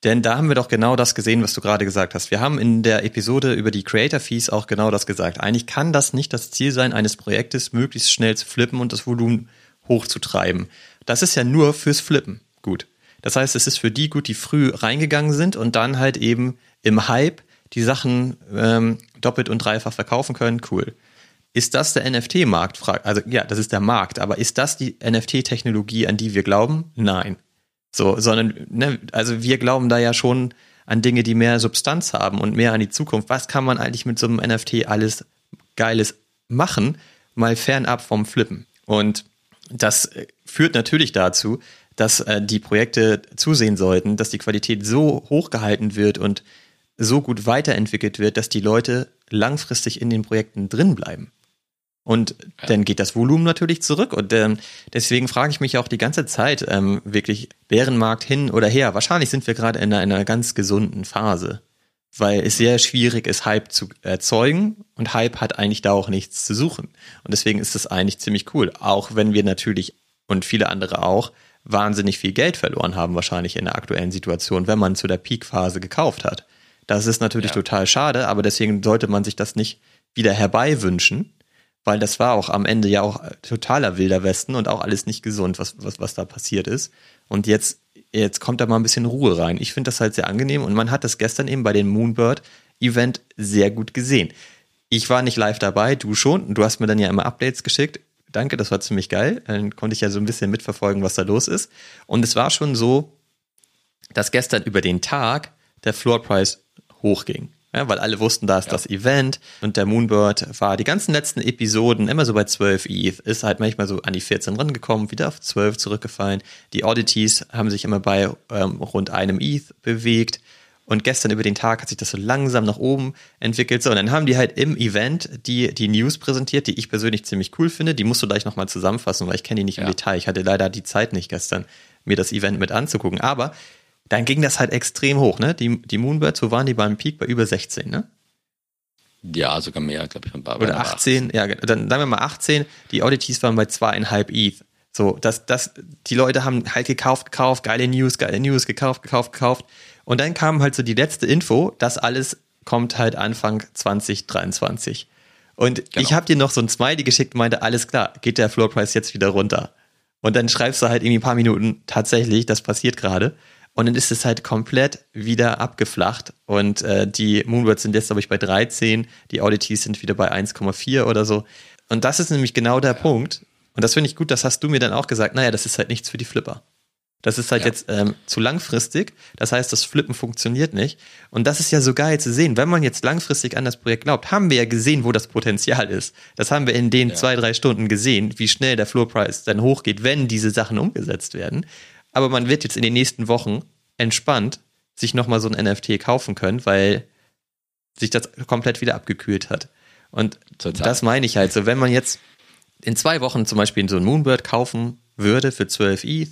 Speaker 1: Denn da haben wir doch genau das gesehen, was du gerade gesagt hast. Wir haben in der Episode über die Creator Fees auch genau das gesagt. Eigentlich kann das nicht das Ziel sein, eines Projektes möglichst schnell zu flippen und das Volumen hochzutreiben. Das ist ja nur fürs Flippen gut. Das heißt, es ist für die gut, die früh reingegangen sind und dann halt eben im Hype die Sachen ähm, doppelt und dreifach verkaufen können. Cool. Ist das der NFT-Markt? Also ja, das ist der Markt, aber ist das die NFT-Technologie, an die wir glauben? Nein. So, sondern, ne, also wir glauben da ja schon an Dinge, die mehr Substanz haben und mehr an die Zukunft. Was kann man eigentlich mit so einem NFT alles Geiles machen, mal fernab vom Flippen? Und das äh, führt natürlich dazu, dass äh, die Projekte zusehen sollten, dass die Qualität so hoch gehalten wird und so gut weiterentwickelt wird, dass die Leute langfristig in den Projekten drin bleiben. Und ja. dann geht das Volumen natürlich zurück. Und ähm, deswegen frage ich mich auch die ganze Zeit ähm, wirklich, Bärenmarkt hin oder her. Wahrscheinlich sind wir gerade in einer, einer ganz gesunden Phase, weil es sehr schwierig ist, Hype zu erzeugen. Und Hype hat eigentlich da auch nichts zu suchen. Und deswegen ist das eigentlich ziemlich cool. Auch wenn wir natürlich und viele andere auch wahnsinnig viel Geld verloren haben, wahrscheinlich in der aktuellen Situation, wenn man zu der Peak-Phase gekauft hat. Das ist natürlich ja. total schade, aber deswegen sollte man sich das nicht wieder herbei wünschen weil das war auch am Ende ja auch totaler wilder Westen und auch alles nicht gesund, was, was, was da passiert ist. Und jetzt, jetzt kommt da mal ein bisschen Ruhe rein. Ich finde das halt sehr angenehm und man hat das gestern eben bei dem Moonbird Event sehr gut gesehen. Ich war nicht live dabei, du schon. Du hast mir dann ja immer Updates geschickt. Danke, das war ziemlich geil. Dann konnte ich ja so ein bisschen mitverfolgen, was da los ist. Und es war schon so, dass gestern über den Tag der Floorpreis hochging. Ja, weil alle wussten, da ist ja. das Event und der Moonbird war die ganzen letzten Episoden immer so bei 12 ETH, ist halt manchmal so an die 14 rangekommen, wieder auf 12 zurückgefallen. Die Oddities haben sich immer bei ähm, rund einem ETH bewegt. Und gestern über den Tag hat sich das so langsam nach oben entwickelt. So, und dann haben die halt im Event die, die News präsentiert, die ich persönlich ziemlich cool finde. Die musst du gleich nochmal zusammenfassen, weil ich kenne die nicht ja. im Detail. Ich hatte leider die Zeit nicht gestern, mir das Event mit anzugucken. Aber dann ging das halt extrem hoch, ne? Die, die Moonbirds, wo waren die beim Peak? Bei über 16, ne?
Speaker 2: Ja, sogar mehr, glaube ich,
Speaker 1: Barbara. Oder 18, ja, dann sagen wir mal 18, die Oddities waren bei zweieinhalb ETH. So, das, das, die Leute haben halt gekauft, gekauft, geile News, geile News, gekauft, gekauft, gekauft. Und dann kam halt so die letzte Info, das alles kommt halt Anfang 2023. Und genau. ich habe dir noch so ein Smiley geschickt und meinte, alles klar, geht der Floorpreis jetzt wieder runter. Und dann schreibst du halt irgendwie ein paar Minuten tatsächlich, das passiert gerade. Und dann ist es halt komplett wieder abgeflacht. Und äh, die Moonbirds sind jetzt, glaube ich, bei 13, die Oddities sind wieder bei 1,4 oder so. Und das ist nämlich genau der ja. Punkt. Und das finde ich gut, das hast du mir dann auch gesagt, naja, das ist halt nichts für die Flipper. Das ist halt ja. jetzt ähm, zu langfristig. Das heißt, das Flippen funktioniert nicht. Und das ist ja so geil zu sehen. Wenn man jetzt langfristig an das Projekt glaubt, haben wir ja gesehen, wo das Potenzial ist. Das haben wir in den ja. zwei, drei Stunden gesehen, wie schnell der Floorpreis dann hochgeht, wenn diese Sachen umgesetzt werden. Aber man wird jetzt in den nächsten Wochen entspannt sich nochmal so ein NFT kaufen können, weil sich das komplett wieder abgekühlt hat. Und Total. das meine ich halt so, wenn man jetzt in zwei Wochen zum Beispiel so ein Moonbird kaufen würde für 12 ETH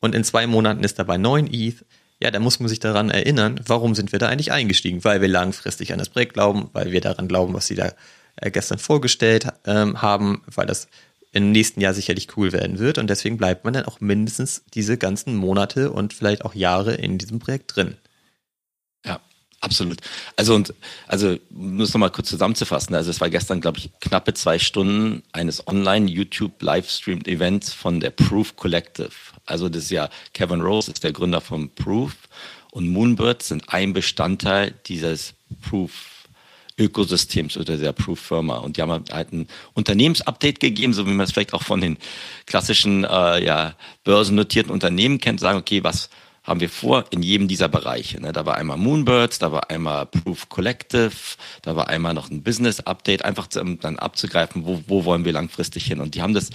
Speaker 1: und in zwei Monaten ist dabei 9 ETH, ja, da muss man sich daran erinnern, warum sind wir da eigentlich eingestiegen? Weil wir langfristig an das Projekt glauben, weil wir daran glauben, was sie da äh, gestern vorgestellt ähm, haben, weil das im nächsten Jahr sicherlich cool werden wird und deswegen bleibt man dann auch mindestens diese ganzen Monate und vielleicht auch Jahre in diesem Projekt drin.
Speaker 2: Absolut. Also und also um es nochmal kurz zusammenzufassen. Also es war gestern, glaube ich, knappe zwei Stunden eines Online-YouTube-Livestreamed-Events von der Proof Collective. Also das ist ja Kevin Rose ist der Gründer von Proof und Moonbird sind ein Bestandteil dieses Proof Ökosystems oder der Proof-Firma. Und die haben halt ein Unternehmensupdate gegeben, so wie man es vielleicht auch von den klassischen äh, ja, börsennotierten Unternehmen kennt, sagen, okay, was haben wir vor in jedem dieser Bereiche. Ne? Da war einmal Moonbirds, da war einmal Proof Collective, da war einmal noch ein Business Update, einfach zu, dann abzugreifen, wo, wo wollen wir langfristig hin. Und die haben das,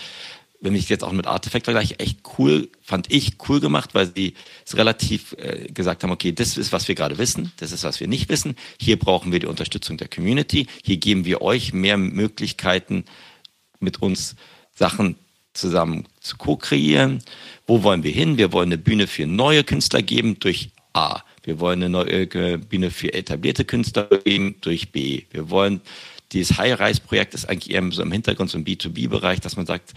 Speaker 2: wenn ich jetzt auch mit Artefakt vergleiche, echt cool, fand ich cool gemacht, weil sie es relativ äh, gesagt haben, okay, das ist, was wir gerade wissen, das ist, was wir nicht wissen. Hier brauchen wir die Unterstützung der Community. Hier geben wir euch mehr Möglichkeiten, mit uns Sachen zusammen zu co-kreieren. Wo wollen wir hin? Wir wollen eine Bühne für neue Künstler geben durch A. Wir wollen eine neue Bühne für etablierte Künstler geben durch B. Wir wollen dieses High-Rise-Projekt ist eigentlich eher so im Hintergrund so im B2B-Bereich, dass man sagt,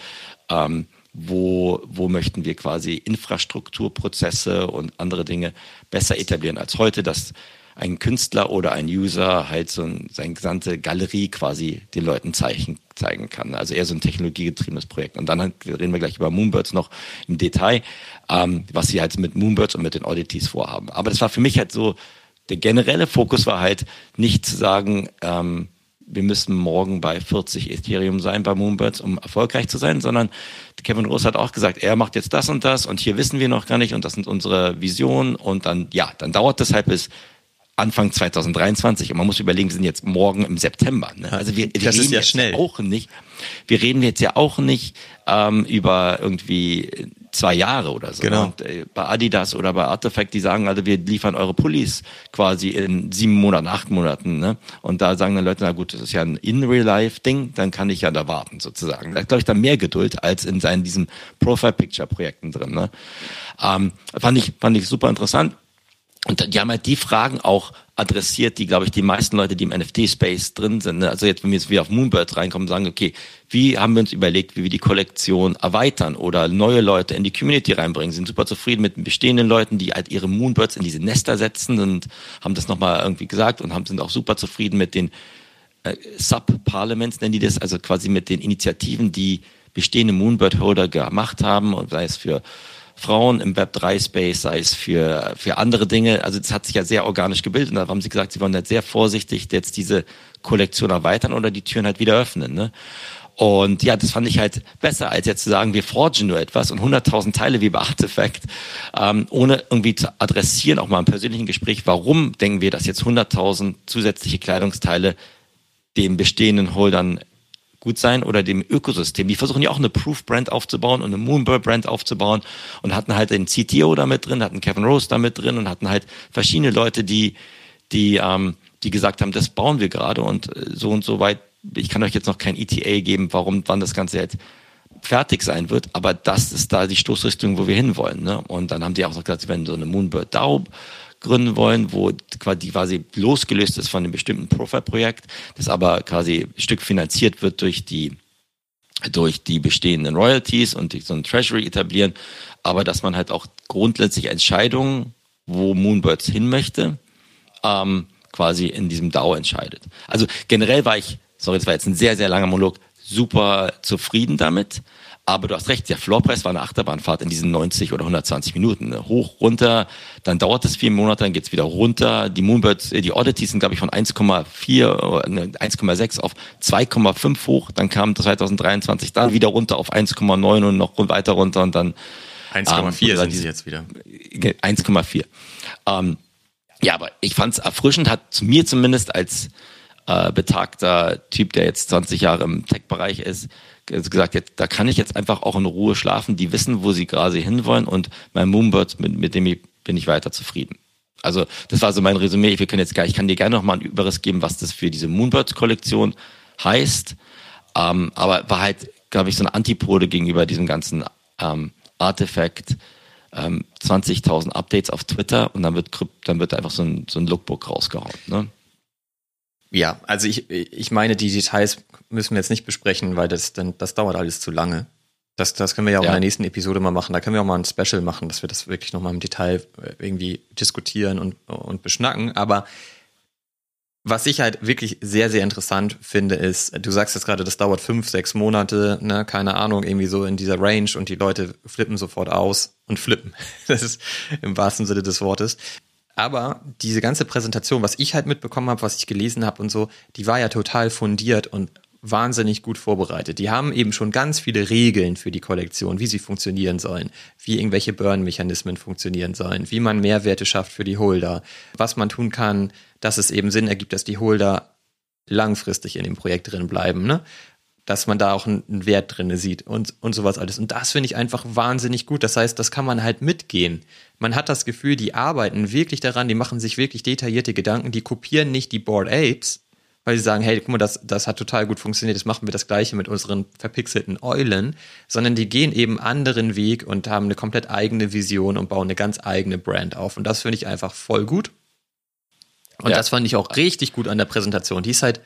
Speaker 2: ähm, wo, wo möchten wir quasi Infrastrukturprozesse und andere Dinge besser etablieren als heute, dass ein Künstler oder ein User halt so ein, seine gesamte Galerie quasi den Leuten zeigen, zeigen kann. Also eher so ein technologiegetriebenes Projekt. Und dann reden wir gleich über Moonbirds noch im Detail, ähm, was sie halt mit Moonbirds und mit den Oddities vorhaben. Aber das war für mich halt so, der generelle Fokus war halt nicht zu sagen, ähm, wir müssen morgen bei 40 Ethereum sein bei Moonbirds, um erfolgreich zu sein, sondern Kevin Rose hat auch gesagt, er macht jetzt das und das und hier wissen wir noch gar nicht und das sind unsere Visionen und dann, ja, dann dauert das halt bis Anfang 2023. Und man muss überlegen, wir sind jetzt morgen im September. Ne? Also wir, wir
Speaker 1: reden ja schnell.
Speaker 2: auch nicht. Wir reden jetzt ja auch nicht ähm, über irgendwie zwei Jahre oder so.
Speaker 1: Genau.
Speaker 2: Und, äh, bei Adidas oder bei Artifact, die sagen, also wir liefern eure Pullis quasi in sieben Monaten, acht Monaten. Ne? Und da sagen dann Leute, na gut, das ist ja ein In-Real-Life-Ding, dann kann ich ja da warten sozusagen. Da glaube ich dann mehr Geduld als in seinen diesen Profile-Picture-Projekten drin. Ne? Ähm, fand ich fand ich super interessant. Und die haben halt die Fragen auch adressiert, die, glaube ich, die meisten Leute, die im NFT-Space drin sind. Ne? Also jetzt, wenn wir jetzt wieder auf Moonbirds reinkommen, sagen, okay, wie haben wir uns überlegt, wie wir die Kollektion erweitern oder neue Leute in die Community reinbringen, sind super zufrieden mit den bestehenden Leuten, die halt ihre Moonbirds in diese Nester setzen und haben das nochmal irgendwie gesagt und haben, sind auch super zufrieden mit den äh, Sub-Parliaments, nennen die das, also quasi mit den Initiativen, die bestehende Moonbird-Holder gemacht haben und sei es für Frauen im Web3-Space, sei es für, für andere Dinge. Also das hat sich ja sehr organisch gebildet und da haben sie gesagt, sie wollen halt sehr vorsichtig jetzt diese Kollektion erweitern oder die Türen halt wieder öffnen. Ne? Und ja, das fand ich halt besser, als jetzt zu sagen, wir forgen nur etwas und 100.000 Teile wie bei Artifact, ähm, ohne irgendwie zu adressieren, auch mal im persönlichen Gespräch, warum denken wir, dass jetzt 100.000 zusätzliche Kleidungsteile den bestehenden Holdern gut sein oder dem Ökosystem. Die versuchen ja auch eine Proof-Brand aufzubauen und eine Moonbird-Brand aufzubauen und hatten halt den CTO da mit drin, hatten Kevin Rose da mit drin und hatten halt verschiedene Leute, die, die, ähm, die gesagt haben, das bauen wir gerade und äh, so und so weit. Ich kann euch jetzt noch kein ETA geben, warum, wann das Ganze jetzt fertig sein wird, aber das ist da die Stoßrichtung, wo wir hinwollen. Ne? Und dann haben die auch noch gesagt, sie werden so eine Moonbird DAO gründen wollen, wo die quasi losgelöst ist von einem bestimmten Profile-Projekt, das aber quasi ein Stück finanziert wird durch die durch die bestehenden Royalties und so ein Treasury etablieren, aber dass man halt auch grundsätzlich Entscheidungen, wo Moonbirds hin möchte, ähm, quasi in diesem DAO entscheidet. Also generell war ich, sorry, das war jetzt ein sehr, sehr langer Monolog, super zufrieden damit. Aber du hast recht, der Floorpreis war eine Achterbahnfahrt in diesen 90 oder 120 Minuten. Ne? Hoch, runter, dann dauert es vier Monate, dann geht's wieder runter. Die Moonbirds, äh, die Oddities sind, glaube ich, von 1,4, 1,6 auf 2,5 hoch. Dann kam 2023 dann wieder runter auf 1,9 und noch weiter runter und dann
Speaker 1: 1,4 ähm, sind sie jetzt wieder.
Speaker 2: 1,4. Ähm, ja, aber ich fand es erfrischend, hat zu mir zumindest als äh, betagter Typ, der jetzt 20 Jahre im Tech-Bereich ist, gesagt, jetzt, da kann ich jetzt einfach auch in Ruhe schlafen. Die wissen, wo sie gerade hinwollen und mein Moonbird, mit, mit dem ich, bin ich weiter zufrieden. Also das war so mein Resümee. Wir können jetzt gar, ich kann dir gerne noch mal ein Überriss geben, was das für diese Moonbirds-Kollektion heißt. Ähm, aber war halt, glaube ich, so eine Antipode gegenüber diesem ganzen ähm, Artefakt. Ähm, 20.000 Updates auf Twitter und dann wird, dann wird einfach so ein, so ein Lookbook rausgehauen. Ne?
Speaker 1: Ja, also ich, ich meine, die Details müssen wir jetzt nicht besprechen, weil das, dann, das dauert alles zu lange. Das, das können wir ja auch ja. in der nächsten Episode mal machen. Da können wir auch mal ein Special machen, dass wir das wirklich nochmal im Detail äh, irgendwie diskutieren und, und beschnacken. Aber was ich halt wirklich sehr, sehr interessant finde, ist, du sagst jetzt gerade, das dauert fünf, sechs Monate, ne, keine Ahnung, irgendwie so in dieser Range und die Leute flippen sofort aus und flippen. Das ist im wahrsten Sinne des Wortes. Aber diese ganze Präsentation, was ich halt mitbekommen habe, was ich gelesen habe und so, die war ja total fundiert und wahnsinnig gut vorbereitet. Die haben eben schon ganz viele Regeln für die Kollektion, wie sie funktionieren sollen, wie irgendwelche Burn-Mechanismen funktionieren sollen, wie man Mehrwerte schafft für die Holder, was man tun kann, dass es eben Sinn ergibt, dass die Holder langfristig in dem Projekt drin bleiben, ne? Dass man da auch einen Wert drin sieht und, und sowas alles. Und das finde ich einfach wahnsinnig gut. Das heißt, das kann man halt mitgehen. Man hat das Gefühl, die arbeiten wirklich daran, die machen sich wirklich detaillierte Gedanken, die kopieren nicht die Board Apes, weil sie sagen, hey, guck mal, das, das hat total gut funktioniert, jetzt machen wir das gleiche mit unseren verpixelten Eulen, sondern die gehen eben anderen Weg und haben eine komplett eigene Vision und bauen eine ganz eigene Brand auf. Und das finde ich einfach voll gut. Und ja. das fand ich auch richtig gut an der Präsentation. Die ist halt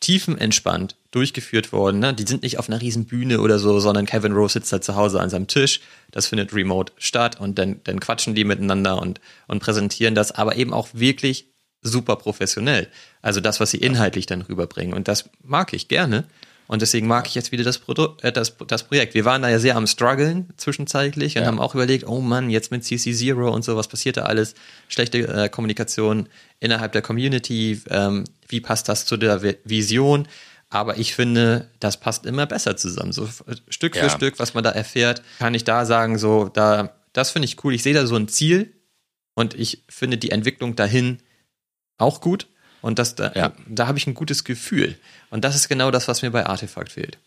Speaker 1: tiefenentspannt durchgeführt worden. Ne? Die sind nicht auf einer riesen Bühne oder so, sondern Kevin Rose sitzt halt zu Hause an seinem Tisch. Das findet remote statt und dann, dann quatschen die miteinander und, und präsentieren das, aber eben auch wirklich super professionell. Also das, was sie inhaltlich dann rüberbringen. Und das mag ich gerne. Und deswegen mag ich jetzt wieder das, Produkt, äh, das, das Projekt. Wir waren da ja sehr am struggeln zwischenzeitlich und ja. haben auch überlegt, oh Mann, jetzt mit CC Zero und so, was passiert da alles? Schlechte äh, Kommunikation innerhalb der Community, ähm, wie passt das zu der Vision? Aber ich finde, das passt immer besser zusammen. So Stück für ja. Stück, was man da erfährt, kann ich da sagen, so, da, das finde ich cool. Ich sehe da so ein Ziel und ich finde die Entwicklung dahin auch gut. Und das, da, ja. da habe ich ein gutes Gefühl. Und das ist genau das, was mir bei Artefakt fehlt.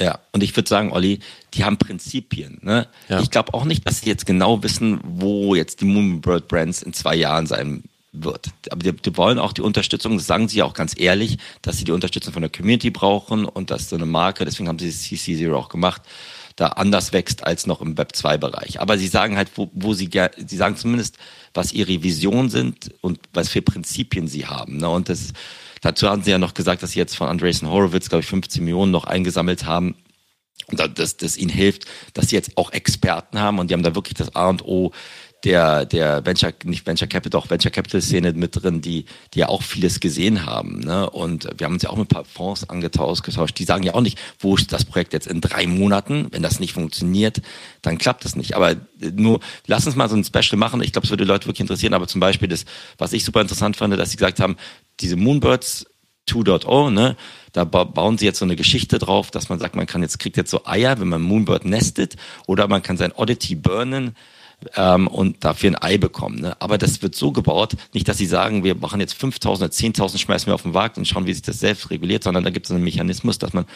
Speaker 2: Ja, und ich würde sagen, Olli, die haben Prinzipien. Ne? Ja. Ich glaube auch nicht, dass sie jetzt genau wissen, wo jetzt die Moonbird Brands in zwei Jahren sein wird. Aber die, die, wollen auch die Unterstützung, das sagen sie auch ganz ehrlich, dass sie die Unterstützung von der Community brauchen und dass so eine Marke, deswegen haben sie CC Zero auch gemacht, da anders wächst als noch im Web 2 Bereich. Aber sie sagen halt, wo, wo sie, sie sagen zumindest, was ihre Visionen sind und was für Prinzipien sie haben. Ne? Und das, dazu haben sie ja noch gesagt, dass sie jetzt von Andreessen Horowitz, glaube ich, 15 Millionen noch eingesammelt haben. Und dass das ihnen hilft, dass sie jetzt auch Experten haben und die haben da wirklich das A und O der, der Venture, nicht Venture Capital, auch Venture Capital Szene mit drin, die, die ja auch vieles gesehen haben. Ne? Und wir haben uns ja auch mit ein paar Fonds angetauscht, die sagen ja auch nicht, wo ist das Projekt jetzt in drei Monaten, wenn das nicht funktioniert, dann klappt das nicht. Aber nur, lass uns mal so ein Special machen. Ich glaube, es würde die Leute wirklich interessieren. Aber zum Beispiel das, was ich super interessant fand, dass sie gesagt haben, diese Moonbirds 2.0, ne, da bauen sie jetzt so eine Geschichte drauf, dass man sagt, man kann jetzt, kriegt jetzt so Eier, wenn man Moonbird nestet, oder man kann sein Oddity burnen, ähm, und dafür ein Ei bekommen. Ne? Aber das wird so gebaut, nicht, dass sie sagen, wir machen jetzt 5.000 oder 10.000, schmeißen wir auf den Markt und schauen, wie sich das selbst reguliert, sondern da gibt es einen Mechanismus, dass man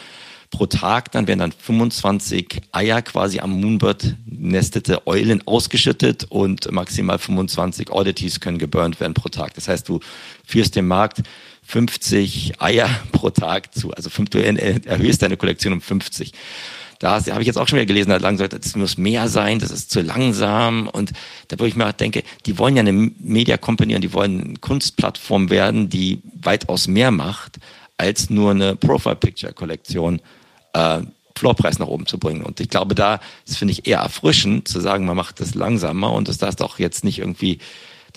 Speaker 2: pro Tag, dann werden dann 25 Eier quasi am Moonbird nestete Eulen ausgeschüttet und maximal 25 Oddities können geburnt werden pro Tag. Das heißt, du führst den Markt 50 Eier pro Tag zu, also du erhöhst deine Kollektion um 50. Da habe ich jetzt auch schon wieder gelesen, hat lang gesagt, es muss mehr sein, das ist zu langsam. Und da wo ich mir denke, die wollen ja eine Media Company und die wollen eine Kunstplattform werden, die weitaus mehr macht, als nur eine Profile Picture Kollektion äh, Floorpreis nach oben zu bringen. Und ich glaube, da ist, finde ich, eher erfrischend zu sagen, man macht das langsamer und das darf doch jetzt nicht irgendwie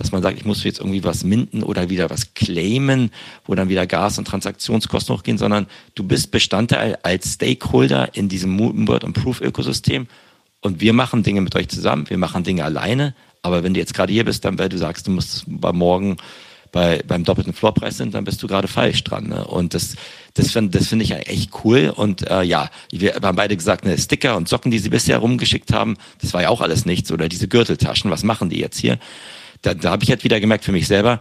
Speaker 2: dass man sagt, ich muss jetzt irgendwie was minden oder wieder was claimen, wo dann wieder Gas- und Transaktionskosten hochgehen, sondern du bist Bestandteil als Stakeholder in diesem Moonbird und Proof-Ökosystem und wir machen Dinge mit euch zusammen, wir machen Dinge alleine, aber wenn du jetzt gerade hier bist, dann weil du sagst, du musst bei morgen bei, beim doppelten Floorpreis sind, dann bist du gerade falsch dran. Ne? Und das, das finde das finde ich ja echt cool. Und äh, ja, wir haben beide gesagt, ne, Sticker und Socken, die sie bisher rumgeschickt haben, das war ja auch alles nichts. Oder diese Gürteltaschen, was machen die jetzt hier? Da, da habe ich halt wieder gemerkt für mich selber,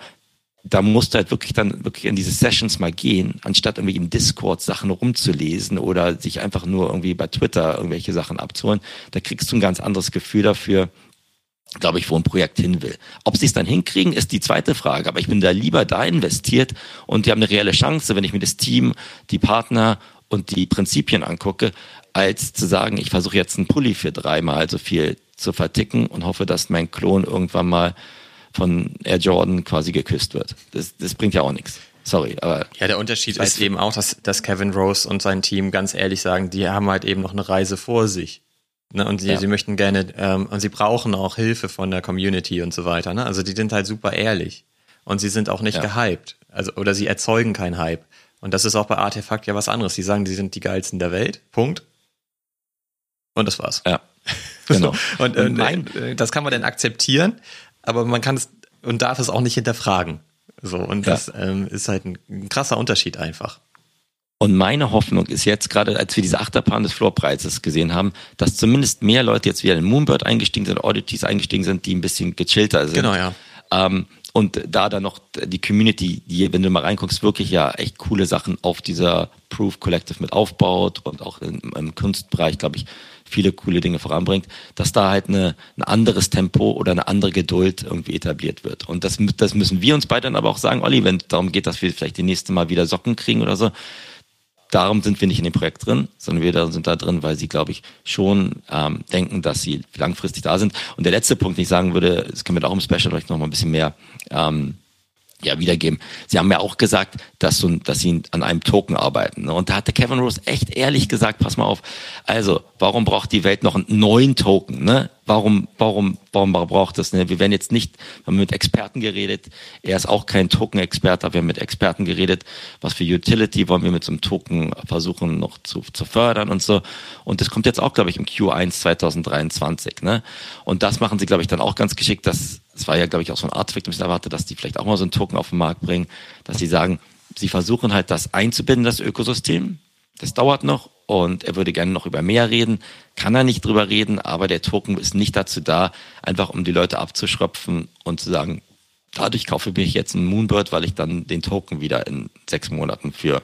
Speaker 2: da musst du halt wirklich dann wirklich in diese Sessions mal gehen, anstatt irgendwie im Discord Sachen rumzulesen oder sich einfach nur irgendwie bei Twitter irgendwelche Sachen abzuholen. Da kriegst du ein ganz anderes Gefühl dafür, glaube ich, wo ein Projekt hin will. Ob sie es dann hinkriegen, ist die zweite Frage. Aber ich bin da lieber da investiert und die haben eine reelle Chance, wenn ich mir das Team, die Partner und die Prinzipien angucke, als zu sagen, ich versuche jetzt einen Pulli für dreimal so viel zu verticken und hoffe, dass mein Klon irgendwann mal von Air Jordan quasi geküsst wird. Das, das bringt ja auch nichts. Sorry, aber.
Speaker 1: Ja, der Unterschied ist eben auch, dass, dass Kevin Rose und sein Team ganz ehrlich sagen, die haben halt eben noch eine Reise vor sich. Ne, und sie, ja. sie möchten gerne, ähm, und sie brauchen auch Hilfe von der Community und so weiter. Ne? Also die sind halt super ehrlich. Und sie sind auch nicht ja. gehypt. Also, oder sie erzeugen keinen Hype. Und das ist auch bei Artefakt ja was anderes. Sie sagen, sie sind die geilsten der Welt. Punkt. Und das war's.
Speaker 2: Ja. Genau.
Speaker 1: und, äh, das kann man dann akzeptieren aber man kann es und darf es auch nicht hinterfragen. So, und ja. das ähm, ist halt ein, ein, krasser Unterschied einfach.
Speaker 2: Und meine Hoffnung ist jetzt, gerade als wir diese Achterbahn des Floorpreises gesehen haben, dass zumindest mehr Leute jetzt wieder in Moonbird eingestiegen sind, Oddities eingestiegen sind, die ein bisschen gechillter sind.
Speaker 1: Genau, ja.
Speaker 2: Ähm, und da dann noch die Community, die, wenn du mal reinguckst, wirklich ja echt coole Sachen auf dieser Proof Collective mit aufbaut und auch im, im Kunstbereich, glaube ich, viele coole Dinge voranbringt, dass da halt eine, ein anderes Tempo oder eine andere Geduld irgendwie etabliert wird. Und das, das müssen wir uns beide dann aber auch sagen, Olli, wenn es darum geht, dass wir vielleicht die nächste Mal wieder Socken kriegen oder so, darum sind wir nicht in dem Projekt drin, sondern wir sind da drin, weil sie, glaube ich, schon ähm, denken, dass sie langfristig da sind. Und der letzte Punkt, den ich sagen würde, das können wir auch im Special vielleicht noch mal ein bisschen mehr ähm, ja, wiedergeben. Sie haben ja auch gesagt, dass, so, dass sie an einem Token arbeiten. Ne? Und da hatte Kevin Rose echt ehrlich gesagt, pass mal auf, also, warum braucht die Welt noch einen neuen Token? Ne? Warum, warum, warum braucht das? Ne? Wir werden jetzt nicht, wir haben mit Experten geredet, er ist auch kein Token-Experte, aber wir haben mit Experten geredet, was für Utility wollen wir mit so einem Token versuchen noch zu, zu fördern und so. Und das kommt jetzt auch, glaube ich, im Q1 2023. Ne? Und das machen sie, glaube ich, dann auch ganz geschickt, dass es war ja, glaube ich, auch so ein Artefakt, das erwartet, dass die vielleicht auch mal so einen Token auf den Markt bringen, dass sie sagen, sie versuchen halt das einzubinden, das Ökosystem. Das dauert noch und er würde gerne noch über mehr reden. Kann er nicht drüber reden, aber der Token ist nicht dazu da, einfach um die Leute abzuschröpfen und zu sagen, dadurch kaufe ich jetzt einen Moonbird, weil ich dann den Token wieder in sechs Monaten für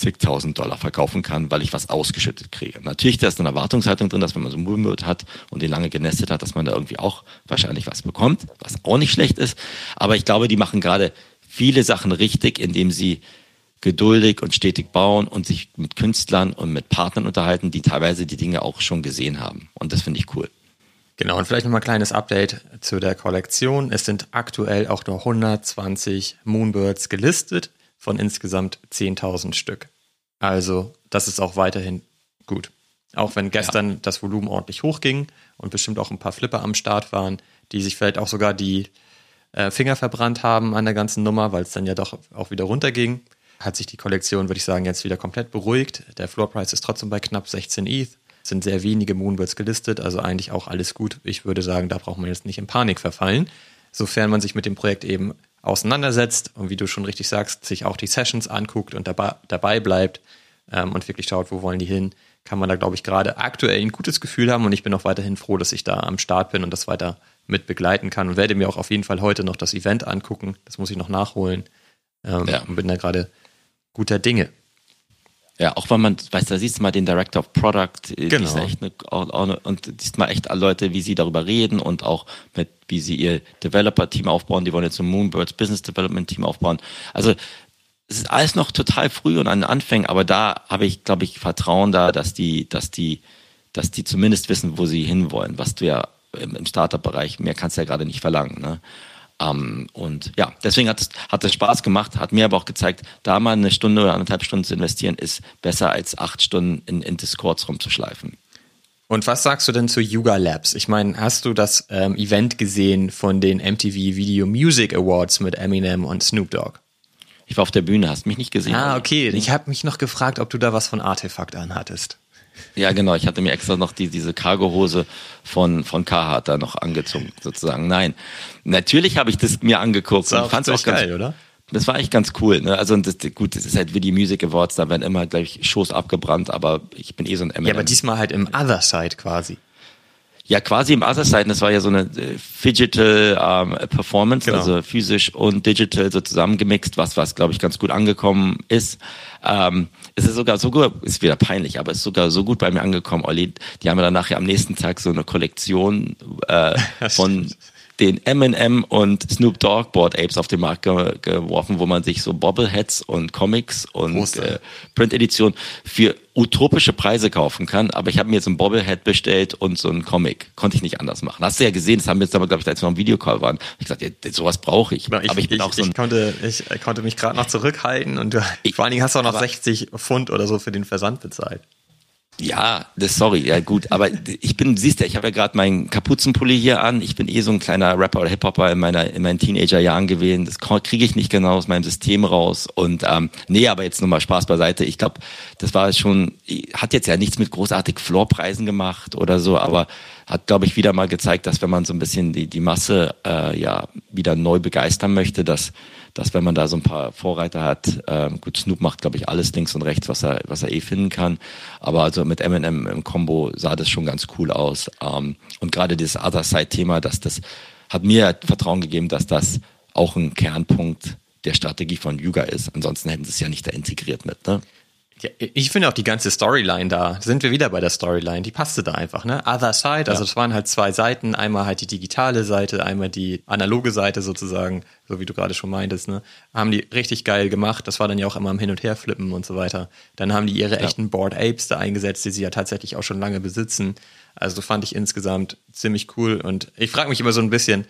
Speaker 2: zigtausend Dollar verkaufen kann, weil ich was ausgeschüttet kriege. Natürlich da ist eine Erwartungshaltung drin, dass wenn man so Moonbird hat und den lange genestet hat, dass man da irgendwie auch wahrscheinlich was bekommt, was auch nicht schlecht ist. Aber ich glaube, die machen gerade viele Sachen richtig, indem sie geduldig und stetig bauen und sich mit Künstlern und mit Partnern unterhalten, die teilweise die Dinge auch schon gesehen haben. Und das finde ich cool.
Speaker 1: Genau, und vielleicht nochmal ein kleines Update zu der Kollektion. Es sind aktuell auch nur 120 Moonbirds gelistet von insgesamt 10.000 Stück. Also das ist auch weiterhin gut. Auch wenn gestern ja. das Volumen ordentlich hochging und bestimmt auch ein paar Flipper am Start waren, die sich vielleicht auch sogar die äh, Finger verbrannt haben an der ganzen Nummer, weil es dann ja doch auch wieder runterging, hat sich die Kollektion, würde ich sagen, jetzt wieder komplett beruhigt. Der Floorpreis ist trotzdem bei knapp 16 ETH. Sind sehr wenige Moonbirds gelistet, also eigentlich auch alles gut. Ich würde sagen, da braucht man jetzt nicht in Panik verfallen, sofern man sich mit dem Projekt eben auseinandersetzt und wie du schon richtig sagst, sich auch die Sessions anguckt und dabei, dabei bleibt ähm, und wirklich schaut, wo wollen die hin, kann man da, glaube ich, gerade aktuell ein gutes Gefühl haben und ich bin auch weiterhin froh, dass ich da am Start bin und das weiter mit begleiten kann und werde mir auch auf jeden Fall heute noch das Event angucken. Das muss ich noch nachholen ähm, ja. und bin da gerade guter Dinge.
Speaker 2: Ja, auch wenn man, weißt du, da siehst du mal den Director of Product,
Speaker 1: äh, genau.
Speaker 2: echt eine, und siehst mal echt alle Leute, wie sie darüber reden und auch mit, wie sie ihr Developer-Team aufbauen. Die wollen jetzt ein Moonbirds Business Development Team aufbauen. Also, es ist alles noch total früh und an den Anfängen, aber da habe ich, glaube ich, Vertrauen da, dass die, dass die, dass die zumindest wissen, wo sie hinwollen, was du ja im, im Startup-Bereich, mehr kannst du ja gerade nicht verlangen. Ne? Ähm, und ja, deswegen hat es, hat es Spaß gemacht, hat mir aber auch gezeigt, da mal eine Stunde oder anderthalb Stunden zu investieren, ist besser als acht Stunden in, in Discords rumzuschleifen.
Speaker 1: Und was sagst du denn zu Yuga Labs? Ich meine, hast du das ähm, Event gesehen von den MTV Video Music Awards mit Eminem und Snoop Dogg?
Speaker 2: Ich war auf der Bühne, hast mich nicht gesehen.
Speaker 1: Ah, okay. Ich habe mich noch gefragt, ob du da was von Artefakt anhattest.
Speaker 2: Ja, genau. Ich hatte mir extra noch die, diese Cargohose von, von Carhartt da noch angezogen, sozusagen. Nein. Natürlich habe ich das mir angeguckt
Speaker 1: das und fand es auch geil, oder?
Speaker 2: Das war echt ganz cool. Ne? Also das, gut, das ist halt wie die Music Awards, da werden immer gleich Shows abgebrannt, aber ich bin eh so ein
Speaker 1: M&M. Ja, aber diesmal halt im Other Side quasi.
Speaker 2: Ja, quasi im Other Side, das war ja so eine äh, Digital ähm, Performance, genau. also physisch und digital so zusammengemixt, was, was glaube ich ganz gut angekommen ist. Ähm, es ist sogar so gut, ist wieder peinlich, aber es ist sogar so gut bei mir angekommen, Olli. Die haben ja dann nachher am nächsten Tag so eine Kollektion äh, von den Eminem und Snoop Dogg Board Apes auf den Markt ge geworfen, wo man sich so Bobbleheads und Comics und äh, Print-Edition für utopische Preise kaufen kann. Aber ich habe mir jetzt ein Bobblehead bestellt und so ein Comic. Konnte ich nicht anders machen. Hast du ja gesehen, das haben wir jetzt aber, glaube ich, als wir noch im Videocall waren. Ich gesagt, ja, sowas brauche ich.
Speaker 1: ich. Aber ich bin ich, auch so ich konnte, ich konnte mich gerade noch zurückhalten und du, ich, vor allen Dingen hast du auch noch 60 Pfund oder so für den Versand bezahlt.
Speaker 2: Ja, das sorry, ja gut, aber ich bin, siehst du, ich habe ja gerade meinen Kapuzenpulli hier an. Ich bin eh so ein kleiner Rapper oder Hip-Hopper in meiner in meinen Teenager-Jahren gewesen. Das kriege ich nicht genau aus meinem System raus. Und ähm, nee, aber jetzt nochmal Spaß beiseite. Ich glaube, das war schon, hat jetzt ja nichts mit großartig Floorpreisen gemacht oder so, aber hat, glaube ich, wieder mal gezeigt, dass wenn man so ein bisschen die, die Masse äh, ja wieder neu begeistern möchte, dass dass wenn man da so ein paar Vorreiter hat, äh, gut, Snoop macht, glaube ich, alles links und rechts, was er, was er eh finden kann. Aber also mit Eminem im Combo sah das schon ganz cool aus. Ähm, und gerade dieses Other Side-Thema, dass das hat mir Vertrauen gegeben, dass das auch ein Kernpunkt der Strategie von Yuga ist. Ansonsten hätten sie es ja nicht da integriert mit, ne?
Speaker 1: Ja, ich finde auch die ganze Storyline da, sind wir wieder bei der Storyline, die passte da einfach, ne? Other Side, also es waren halt zwei Seiten, einmal halt die digitale Seite, einmal die analoge Seite sozusagen, so wie du gerade schon meintest, ne? Haben die richtig geil gemacht, das war dann ja auch immer am Hin- und Herflippen und so weiter. Dann haben die ihre ja. echten Board Apes da eingesetzt, die sie ja tatsächlich auch schon lange besitzen. Also fand ich insgesamt ziemlich cool und ich frage mich immer so ein bisschen,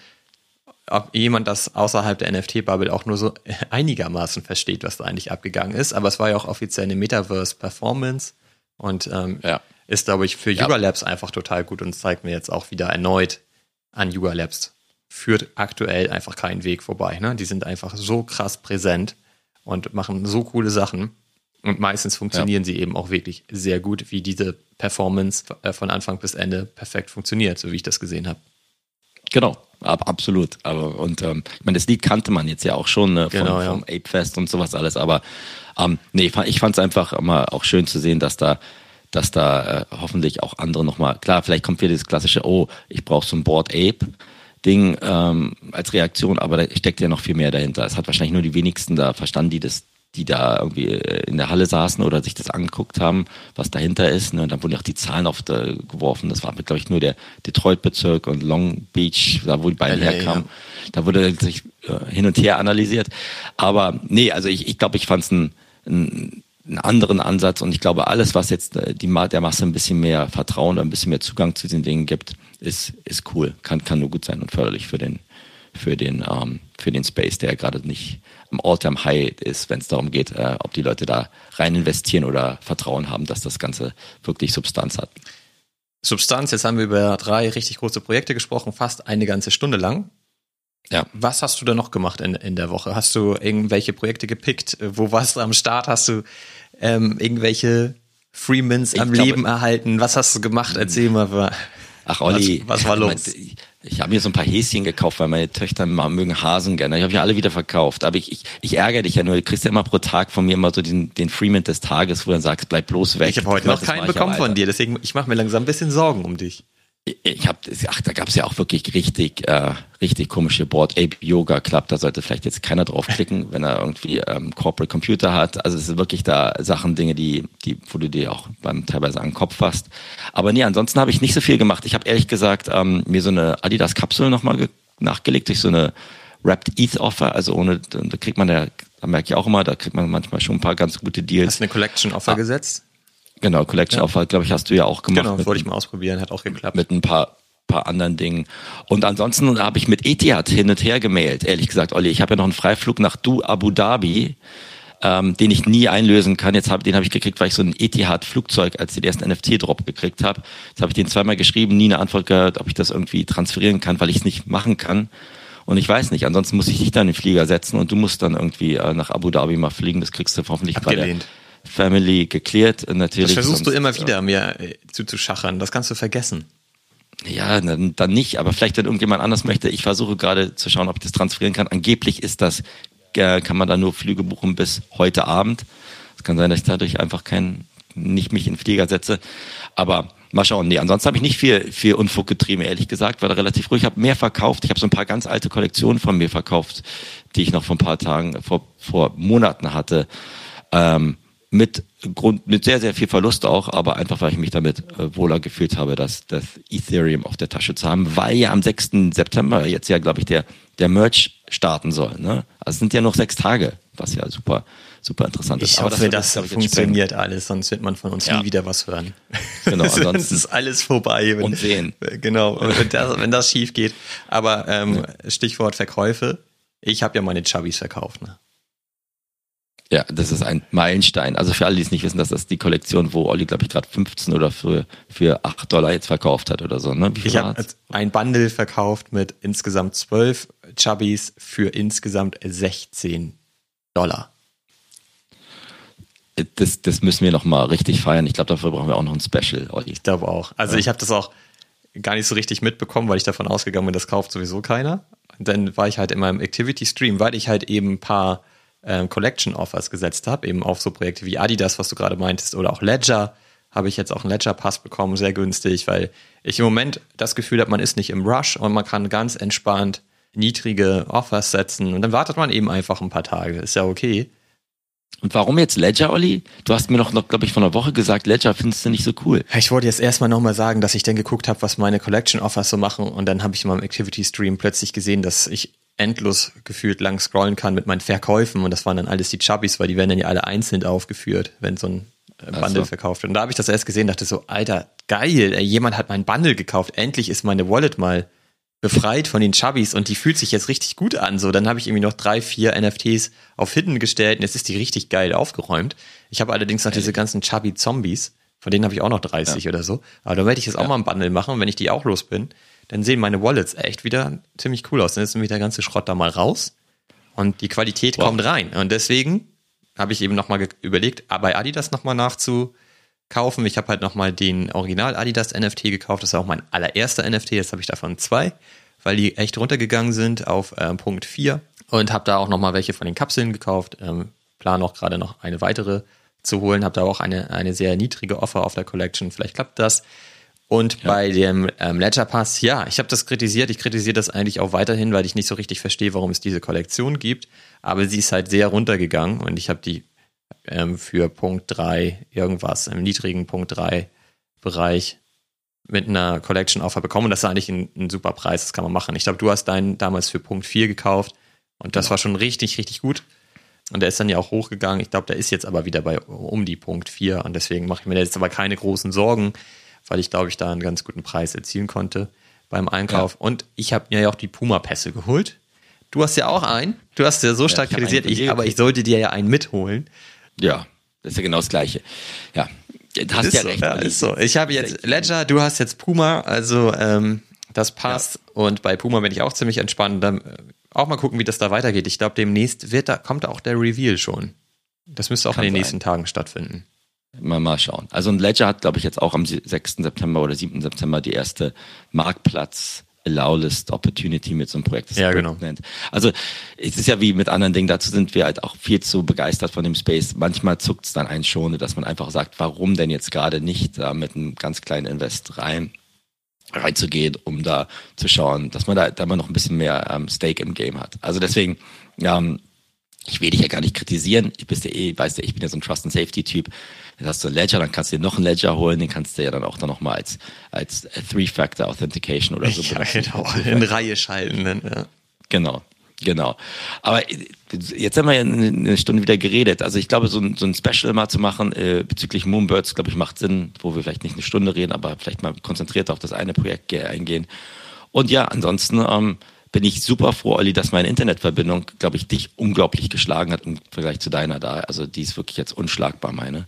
Speaker 1: ob jemand das außerhalb der NFT-Bubble auch nur so einigermaßen versteht, was da eigentlich abgegangen ist. Aber es war ja auch offiziell eine Metaverse-Performance und ähm, ja. ist, glaube ich, für Yuga Labs einfach total gut und zeigt mir jetzt auch wieder erneut an Yuga Labs. Führt aktuell einfach keinen Weg vorbei. Ne? Die sind einfach so krass präsent und machen so coole Sachen. Und meistens funktionieren ja. sie eben auch wirklich sehr gut, wie diese Performance äh, von Anfang bis Ende perfekt funktioniert, so wie ich das gesehen habe.
Speaker 2: Genau, Ab, absolut. Aber und ähm, ich meine, das Lied kannte man jetzt ja auch schon ne, von, genau, ja. vom Ape Fest und sowas alles. Aber ähm, nee, ich fand es einfach immer auch schön zu sehen, dass da dass da äh, hoffentlich auch andere nochmal, klar, vielleicht kommt wieder das klassische, oh, ich brauche so ein Board Ape. Ding ähm, als Reaktion, aber da steckt ja noch viel mehr dahinter. Es hat wahrscheinlich nur die wenigsten da verstanden, die das die da irgendwie äh, in der Halle saßen oder sich das angeguckt haben, was dahinter ist. Ne? Und dann wurden auch die Zahlen oft äh. Das war, glaube ich, nur der Detroit-Bezirk und Long Beach, da wo die beiden LA, herkamen. Ja. Da wurde sich äh, hin und her analysiert. Aber nee, also ich, ich glaube, ich fand es ein, ein einen anderen Ansatz und ich glaube, alles, was jetzt die, der Masse ein bisschen mehr Vertrauen oder ein bisschen mehr Zugang zu diesen Dingen gibt, ist, ist cool, kann, kann nur gut sein und förderlich für den, für den, ähm, für den Space, der gerade nicht im All-Time-High ist, wenn es darum geht, äh, ob die Leute da rein investieren oder Vertrauen haben, dass das Ganze wirklich Substanz hat.
Speaker 1: Substanz, jetzt haben wir über drei richtig große Projekte gesprochen, fast eine ganze Stunde lang. Ja. Was hast du da noch gemacht in, in der Woche? Hast du irgendwelche Projekte gepickt? Wo warst du am Start? Hast du ähm, irgendwelche Freemans am glaube, Leben erhalten? Was hast du gemacht? Erzähl mal.
Speaker 2: Ach, Olli.
Speaker 1: Was, was war los?
Speaker 2: Ich habe mir so ein paar Häschen gekauft, weil meine Töchter mögen Hasen gerne. Ich habe ja alle wieder verkauft. Aber ich, ich, ich ärgere dich ja nur. Du kriegst ja immer pro Tag von mir immer so den, den Freeman des Tages, wo du dann sagst, bleib bloß weg.
Speaker 1: Ich habe heute noch keinen bekommen von dir, deswegen ich mache mir langsam ein bisschen Sorgen um dich
Speaker 2: ich habe, ach, da gab es ja auch wirklich richtig, äh, richtig komische Board Ape Yoga Club. Da sollte vielleicht jetzt keiner draufklicken, wenn er irgendwie ähm, Corporate Computer hat. Also es sind wirklich da Sachen, Dinge, die, die, wo du dir auch beim teilweise an den Kopf fasst. Aber nee, ansonsten habe ich nicht so viel gemacht. Ich habe ehrlich gesagt ähm, mir so eine Adidas Kapsel nochmal nachgelegt durch so eine Wrapped ETH Offer. Also ohne, da kriegt man ja, da merke ich auch immer, da kriegt man manchmal schon ein paar ganz gute Deals.
Speaker 1: Hast du eine Collection Offer ah. gesetzt?
Speaker 2: Genau, Collection ja. glaube ich, hast du ja auch gemacht.
Speaker 1: Genau, wollte ich mal ausprobieren, hat auch geklappt.
Speaker 2: Mit ein paar paar anderen Dingen. Und ansonsten habe ich mit Etihad hin und her gemailt, ehrlich gesagt, Olli. Ich habe ja noch einen Freiflug nach Du Abu Dhabi, ähm, den ich nie einlösen kann. Jetzt hab, den habe ich gekriegt, weil ich so ein Etihad-Flugzeug als den ersten NFT-Drop gekriegt habe. Jetzt habe ich den zweimal geschrieben, nie eine Antwort gehört, ob ich das irgendwie transferieren kann, weil ich es nicht machen kann. Und ich weiß nicht, ansonsten muss ich dich dann in den Flieger setzen und du musst dann irgendwie äh, nach Abu Dhabi mal fliegen. Das kriegst du hoffentlich
Speaker 1: Abgelehnt.
Speaker 2: bei der Family geklärt. Natürlich.
Speaker 1: Das versuchst
Speaker 2: sonst,
Speaker 1: du immer wieder, mir äh, zuzuschachern. Das kannst du vergessen.
Speaker 2: Ja, dann, dann nicht, aber vielleicht, wenn irgendjemand anders möchte. Ich versuche gerade zu schauen, ob ich das transferieren kann. Angeblich ist das, äh, kann man da nur Flüge buchen bis heute Abend. Es kann sein, dass ich dadurch einfach kein, nicht mich in den Flieger setze. Aber mal schauen. Nee, ansonsten habe ich nicht viel, viel Unfug getrieben, ehrlich gesagt. War da relativ ruhig. Ich habe mehr verkauft. Ich habe so ein paar ganz alte Kollektionen von mir verkauft, die ich noch vor ein paar Tagen, vor, vor Monaten hatte. Ähm, mit Grund, mit sehr, sehr viel Verlust auch, aber einfach, weil ich mich damit äh, wohler gefühlt habe, das, das Ethereum auf der Tasche zu haben, weil ja am 6. September jetzt ja, glaube ich, der, der Merch starten soll. Ne? Also es sind ja noch sechs Tage, was ja super, super interessant ist.
Speaker 1: Ich
Speaker 2: aber
Speaker 1: hoffe,
Speaker 2: das,
Speaker 1: das, das funktioniert alles, sonst wird man von uns
Speaker 2: Ja.
Speaker 1: nie wieder was hören.
Speaker 2: Genau,
Speaker 1: sonst
Speaker 2: ansonsten-
Speaker 1: ist alles vorbei. Wenn,
Speaker 2: Und sehen.
Speaker 1: Genau, wenn das, wenn das schief geht. Aber ähm, Stichwort Verkäufe. Ich habe ja meine Chubbies verkauft. Ne?
Speaker 2: Ja, das ist ein Meilenstein. Also für alle, die es nicht wissen, das ist die Kollektion, wo Olli, glaube ich, gerade 15 oder für, für 8 Dollar jetzt verkauft hat oder so. Ne?
Speaker 1: Ich habe ein Bundle verkauft mit insgesamt 12 Chubbies für insgesamt 16 Dollar.
Speaker 2: das, das müssen wir noch mal richtig feiern. Ich glaube, dafür brauchen wir auch noch ein Special, Olli.
Speaker 1: Ich glaube auch. Also ich habe das auch gar nicht so richtig mitbekommen, weil ich davon ausgegangen bin, das kauft sowieso keiner. Und dann war ich halt in meinem Activity Stream, weil ich halt eben ein paar ähm, Collection Offers gesetzt habe, eben auf so Projekte wie Adidas, was du gerade meintest, oder auch Ledger, habe ich jetzt auch einen Ledger Pass bekommen, sehr günstig, weil ich im Moment das Gefühl habe, man ist nicht im Rush und man kann ganz entspannt niedrige Offers setzen und dann wartet man eben einfach ein paar Tage. Ist ja okay.
Speaker 2: Und warum jetzt Ledger, Olli? Du hast mir noch, noch glaube ich, vor einer Woche gesagt, Ledger findest du nicht so cool.
Speaker 1: Ich wollte jetzt erstmal nochmal sagen, dass ich dann geguckt habe, was meine Collection Offers so machen und dann habe ich in meinem Activity Stream plötzlich gesehen, dass ich endlos gefühlt lang scrollen kann mit meinen Verkäufen und das waren dann alles die Chubbies, weil die werden dann ja alle einzeln aufgeführt, wenn so ein äh, Bundle
Speaker 2: so.
Speaker 1: verkauft wird. Und da habe ich das erst gesehen, dachte so, Alter, geil, ey, jemand hat mein Bundle gekauft, endlich ist meine Wallet mal befreit von den Chubbies und die fühlt sich jetzt richtig gut an. So, dann habe ich irgendwie noch drei, vier NFTs auf Hidden gestellt und jetzt ist die richtig geil aufgeräumt. Ich habe allerdings noch diese ganzen Chubby Zombies, von denen habe ich auch noch 30 oder so. Aber da werde ich jetzt auch mal ein Bundle machen wenn ich die auch los bin, dann sehen meine Wallets echt wieder ziemlich cool aus. Dann ist nämlich der ganze Schrott da mal raus und die Qualität
Speaker 2: Wow.
Speaker 1: kommt rein. Und deswegen habe ich eben nochmal überlegt, bei Adidas nochmal nachzukaufen. Ich habe halt nochmal den Original Adidas NFT gekauft. Das war auch mein allererster NFT. Jetzt habe ich davon zwei, weil die echt runtergegangen sind auf ähm, Punkt 4. Und habe da auch nochmal welche von den Kapseln gekauft. Ähm, plan auch gerade noch eine weitere zu holen. Habe da auch eine, eine sehr niedrige Offer auf der Collection. Vielleicht klappt das. Und bei dem ähm, Ledger Pass, ja, ich habe das kritisiert. Ich kritisiere das eigentlich auch weiterhin, weil ich nicht so richtig verstehe, warum es diese Kollektion gibt. Aber sie ist halt sehr runtergegangen und ich habe die ähm, für Punkt 3 irgendwas im niedrigen Punkt 3 Bereich mit einer Collection Offer bekommen. Und das ist eigentlich ein, ein super Preis, das kann man machen. Ich glaube, du hast deinen damals für Punkt 4 gekauft und das war schon richtig, richtig gut. Und der ist dann ja auch hochgegangen. Ich glaube, der ist jetzt aber wieder bei um die Punkt 4 und deswegen mache ich mir da jetzt aber keine großen Sorgen, weil ich glaube, ich da einen ganz guten Preis erzielen konnte beim Einkauf. Und ich habe mir ja auch die Puma-Pässe geholt. Du hast ja auch einen. Du hast ja so stark
Speaker 2: ich hab einen
Speaker 1: kritisiert, ich, aber ich sollte dir ja einen mitholen.
Speaker 2: Ja, das ist ja genau das Gleiche. Ja, du hast
Speaker 1: ist
Speaker 2: ja
Speaker 1: so,
Speaker 2: recht.
Speaker 1: ja, ist so. Ich habe jetzt Ledger, du hast jetzt Puma, also ähm, das passt. Und bei Puma bin ich auch ziemlich entspannt. Dann äh, auch mal gucken, wie das da weitergeht. Ich glaube, demnächst wird da, kommt auch der Reveal schon. Das müsste auch
Speaker 2: Kann
Speaker 1: in den
Speaker 2: sein.
Speaker 1: nächsten Tagen stattfinden.
Speaker 2: Mal, mal schauen. Also ein Ledger hat, glaube ich, jetzt auch am 6. September oder 7. September die erste Marktplatz Allowlist Opportunity mit so einem Projekt. das
Speaker 1: Ja, genau.
Speaker 2: Nennt. Also es ist ja wie mit anderen Dingen, dazu sind wir halt auch viel zu begeistert von dem Space. Manchmal zuckt es dann einen schon, dass man einfach sagt, warum denn jetzt gerade nicht da mit einem ganz kleinen Invest rein reinzugehen, um da zu schauen, dass man da, da mal noch ein bisschen mehr ähm, Stake im Game hat. Also deswegen, ähm, ich will dich ja gar nicht kritisieren. Ich bist ja eh, weißt du, ich bin ja so ein Trust and Safety Typ. Dann hast du einen Ledger, dann kannst du dir noch einen Ledger holen, den kannst du ja dann auch dann noch mal als als Three-Factor Authentication oder so
Speaker 1: Ja,
Speaker 2: benutzen.
Speaker 1: genau. In Reihe schalten. Dann, ja.
Speaker 2: Genau, genau. Aber jetzt haben wir ja eine Stunde wieder geredet. Also ich glaube, so ein, so ein Special mal zu machen äh, bezüglich Moonbirds, glaube ich, macht Sinn, wo wir vielleicht nicht eine Stunde reden, aber vielleicht mal konzentriert auf das eine Projekt ge- eingehen. Und ja, ansonsten ähm, bin ich super froh, Olli, dass meine Internetverbindung, glaube ich, dich unglaublich geschlagen hat im Vergleich zu deiner da. Also die ist wirklich jetzt unschlagbar, meine.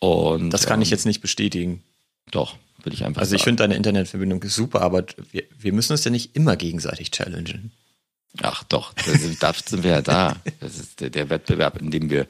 Speaker 2: Und
Speaker 1: Das kann
Speaker 2: ähm,
Speaker 1: ich jetzt nicht bestätigen.
Speaker 2: Doch, würde ich einfach
Speaker 1: Also ich finde deine Internetverbindung ist super, aber wir, wir müssen uns ja nicht immer gegenseitig challengen.
Speaker 2: Ach doch, dafür sind wir ja da. Das ist der, der Wettbewerb, in dem wir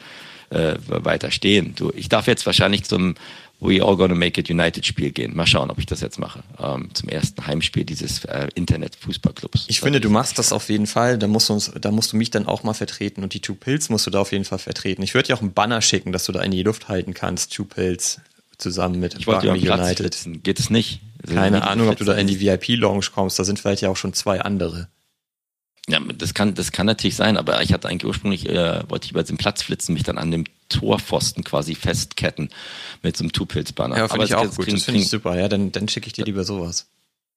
Speaker 2: äh, weiter stehen. Du, ich darf jetzt wahrscheinlich zum We All Gonna Make It United Spiel gehen. Mal schauen, ob ich das jetzt mache. Ähm, zum ersten Heimspiel dieses äh, Internet-Fußballclubs.
Speaker 1: Ich finde, du machst das auf jeden Fall. Da musst, du uns, da musst du mich dann auch mal vertreten und die Two Pills musst du da auf jeden Fall vertreten. Ich würde dir auch einen Banner schicken, dass du da in die Luft halten kannst, Two Pills zusammen mit
Speaker 2: ich wollte Rugby United. Sitzen. Geht es nicht?
Speaker 1: Also Keine Ahnung, ob du da in die VIP-Lounge kommst. Da sind vielleicht ja auch schon zwei andere.
Speaker 2: Ja, das kann, das kann natürlich sein, aber ich hatte eigentlich ursprünglich, äh, wollte ich über den Platz flitzen, mich dann an dem Torpfosten quasi festketten mit so einem Two-Pills-Banner.
Speaker 1: Ja, finde ich auch gut. Kriegen, das finde ich super. Ja, dann, dann schicke ich dir lieber sowas.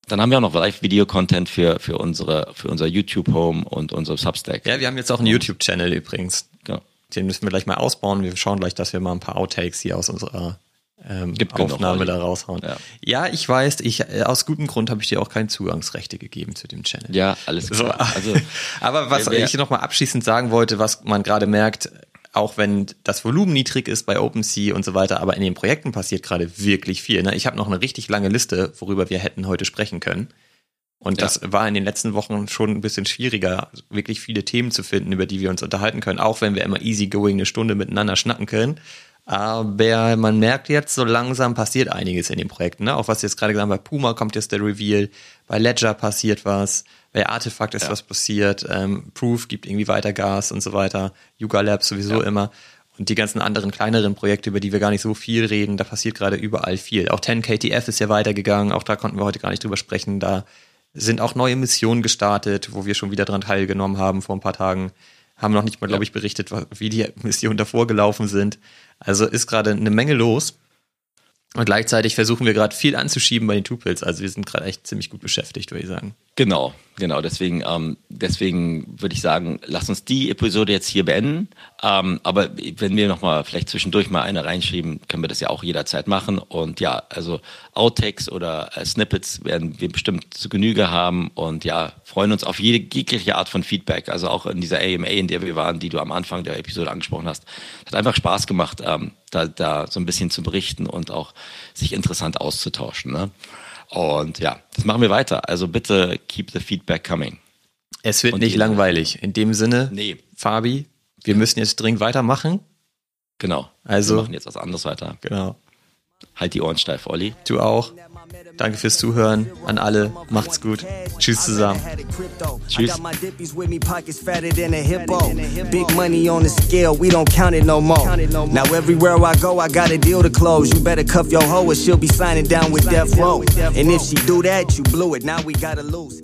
Speaker 2: Dann haben wir auch noch Live-Video-Content für, für unsere, für unser YouTube-Home und unser Substack.
Speaker 1: Ja, wir haben jetzt auch einen YouTube-Channel übrigens. Genau. Den müssen wir gleich mal ausbauen. Wir schauen gleich, dass wir mal ein paar Outtakes hier aus unserer ähm, Gibt Aufnahme da raushauen. Ja. ja, ich weiß, ich äh, aus gutem Grund habe ich dir auch keine Zugangsrechte gegeben zu dem Channel.
Speaker 2: Ja, alles klar.
Speaker 1: So, also, aber was wer, ich noch mal abschließend sagen wollte, was man gerade merkt, auch wenn das Volumen niedrig ist bei OpenSea und so weiter, aber in den Projekten passiert gerade wirklich viel. Ne? Ich habe noch eine richtig lange Liste, worüber wir hätten heute sprechen können. Und ja. das war in den letzten Wochen schon ein bisschen schwieriger, wirklich viele Themen zu finden, über die wir uns unterhalten können, auch wenn wir immer easygoing eine Stunde miteinander schnacken können. Aber man merkt jetzt, so langsam passiert einiges in den Projekten. Ne? Auch was jetzt gerade gesagt haben, bei Puma kommt jetzt der Reveal, bei Ledger passiert was, bei Artefakt ist ja. was passiert, ähm, Proof gibt irgendwie weiter Gas und so weiter, Yuga Labs sowieso ja. immer. Und die ganzen anderen kleineren Projekte, über die wir gar nicht so viel reden, da passiert gerade überall viel. Auch 10KTF ist ja weitergegangen, auch da konnten wir heute gar nicht drüber sprechen. Da sind auch neue Missionen gestartet, wo wir schon wieder dran teilgenommen haben vor ein paar Tagen. Haben noch nicht mal, glaube ich, berichtet, wie die Missionen davor gelaufen sind. Also ist gerade eine Menge los. Und gleichzeitig versuchen wir gerade viel anzuschieben bei den Tupils. Also wir sind gerade echt ziemlich gut beschäftigt, würde ich sagen.
Speaker 2: Genau, genau. Deswegen, ähm, deswegen würde ich sagen, lass uns die Episode jetzt hier beenden. Ähm, aber wenn wir nochmal vielleicht zwischendurch mal eine reinschieben, können wir das ja auch jederzeit machen. Und ja, also Outtakes oder äh, Snippets werden wir bestimmt zu Genüge haben. Und ja, freuen uns auf jede jegliche Art von Feedback. Also auch in dieser AMA, in der wir waren, die du am Anfang der Episode angesprochen hast. Hat einfach Spaß gemacht, ähm, da, da so ein bisschen zu berichten und auch sich interessant auszutauschen. Ne? Und ja, das machen wir weiter. Also bitte keep the feedback coming.
Speaker 1: Es wird Und nicht langweilig. In dem Sinne, nee. Fabi, wir müssen jetzt dringend weitermachen.
Speaker 2: Genau.
Speaker 1: Also,
Speaker 2: wir machen jetzt was anderes weiter.
Speaker 1: Genau.
Speaker 2: Halt die Ohren steif, Olli.
Speaker 1: Du auch. Danke fürs Zuhören an alle. Macht's gut. Tschüss zusammen.
Speaker 2: Tschüss.
Speaker 3: Big money on the scale, we don't count it no more. Now everywhere I go, I got a deal to close. You better cuff your hoe or she'll be signing down with Death Row. And if she do that, you blew it. Now we gotta lose.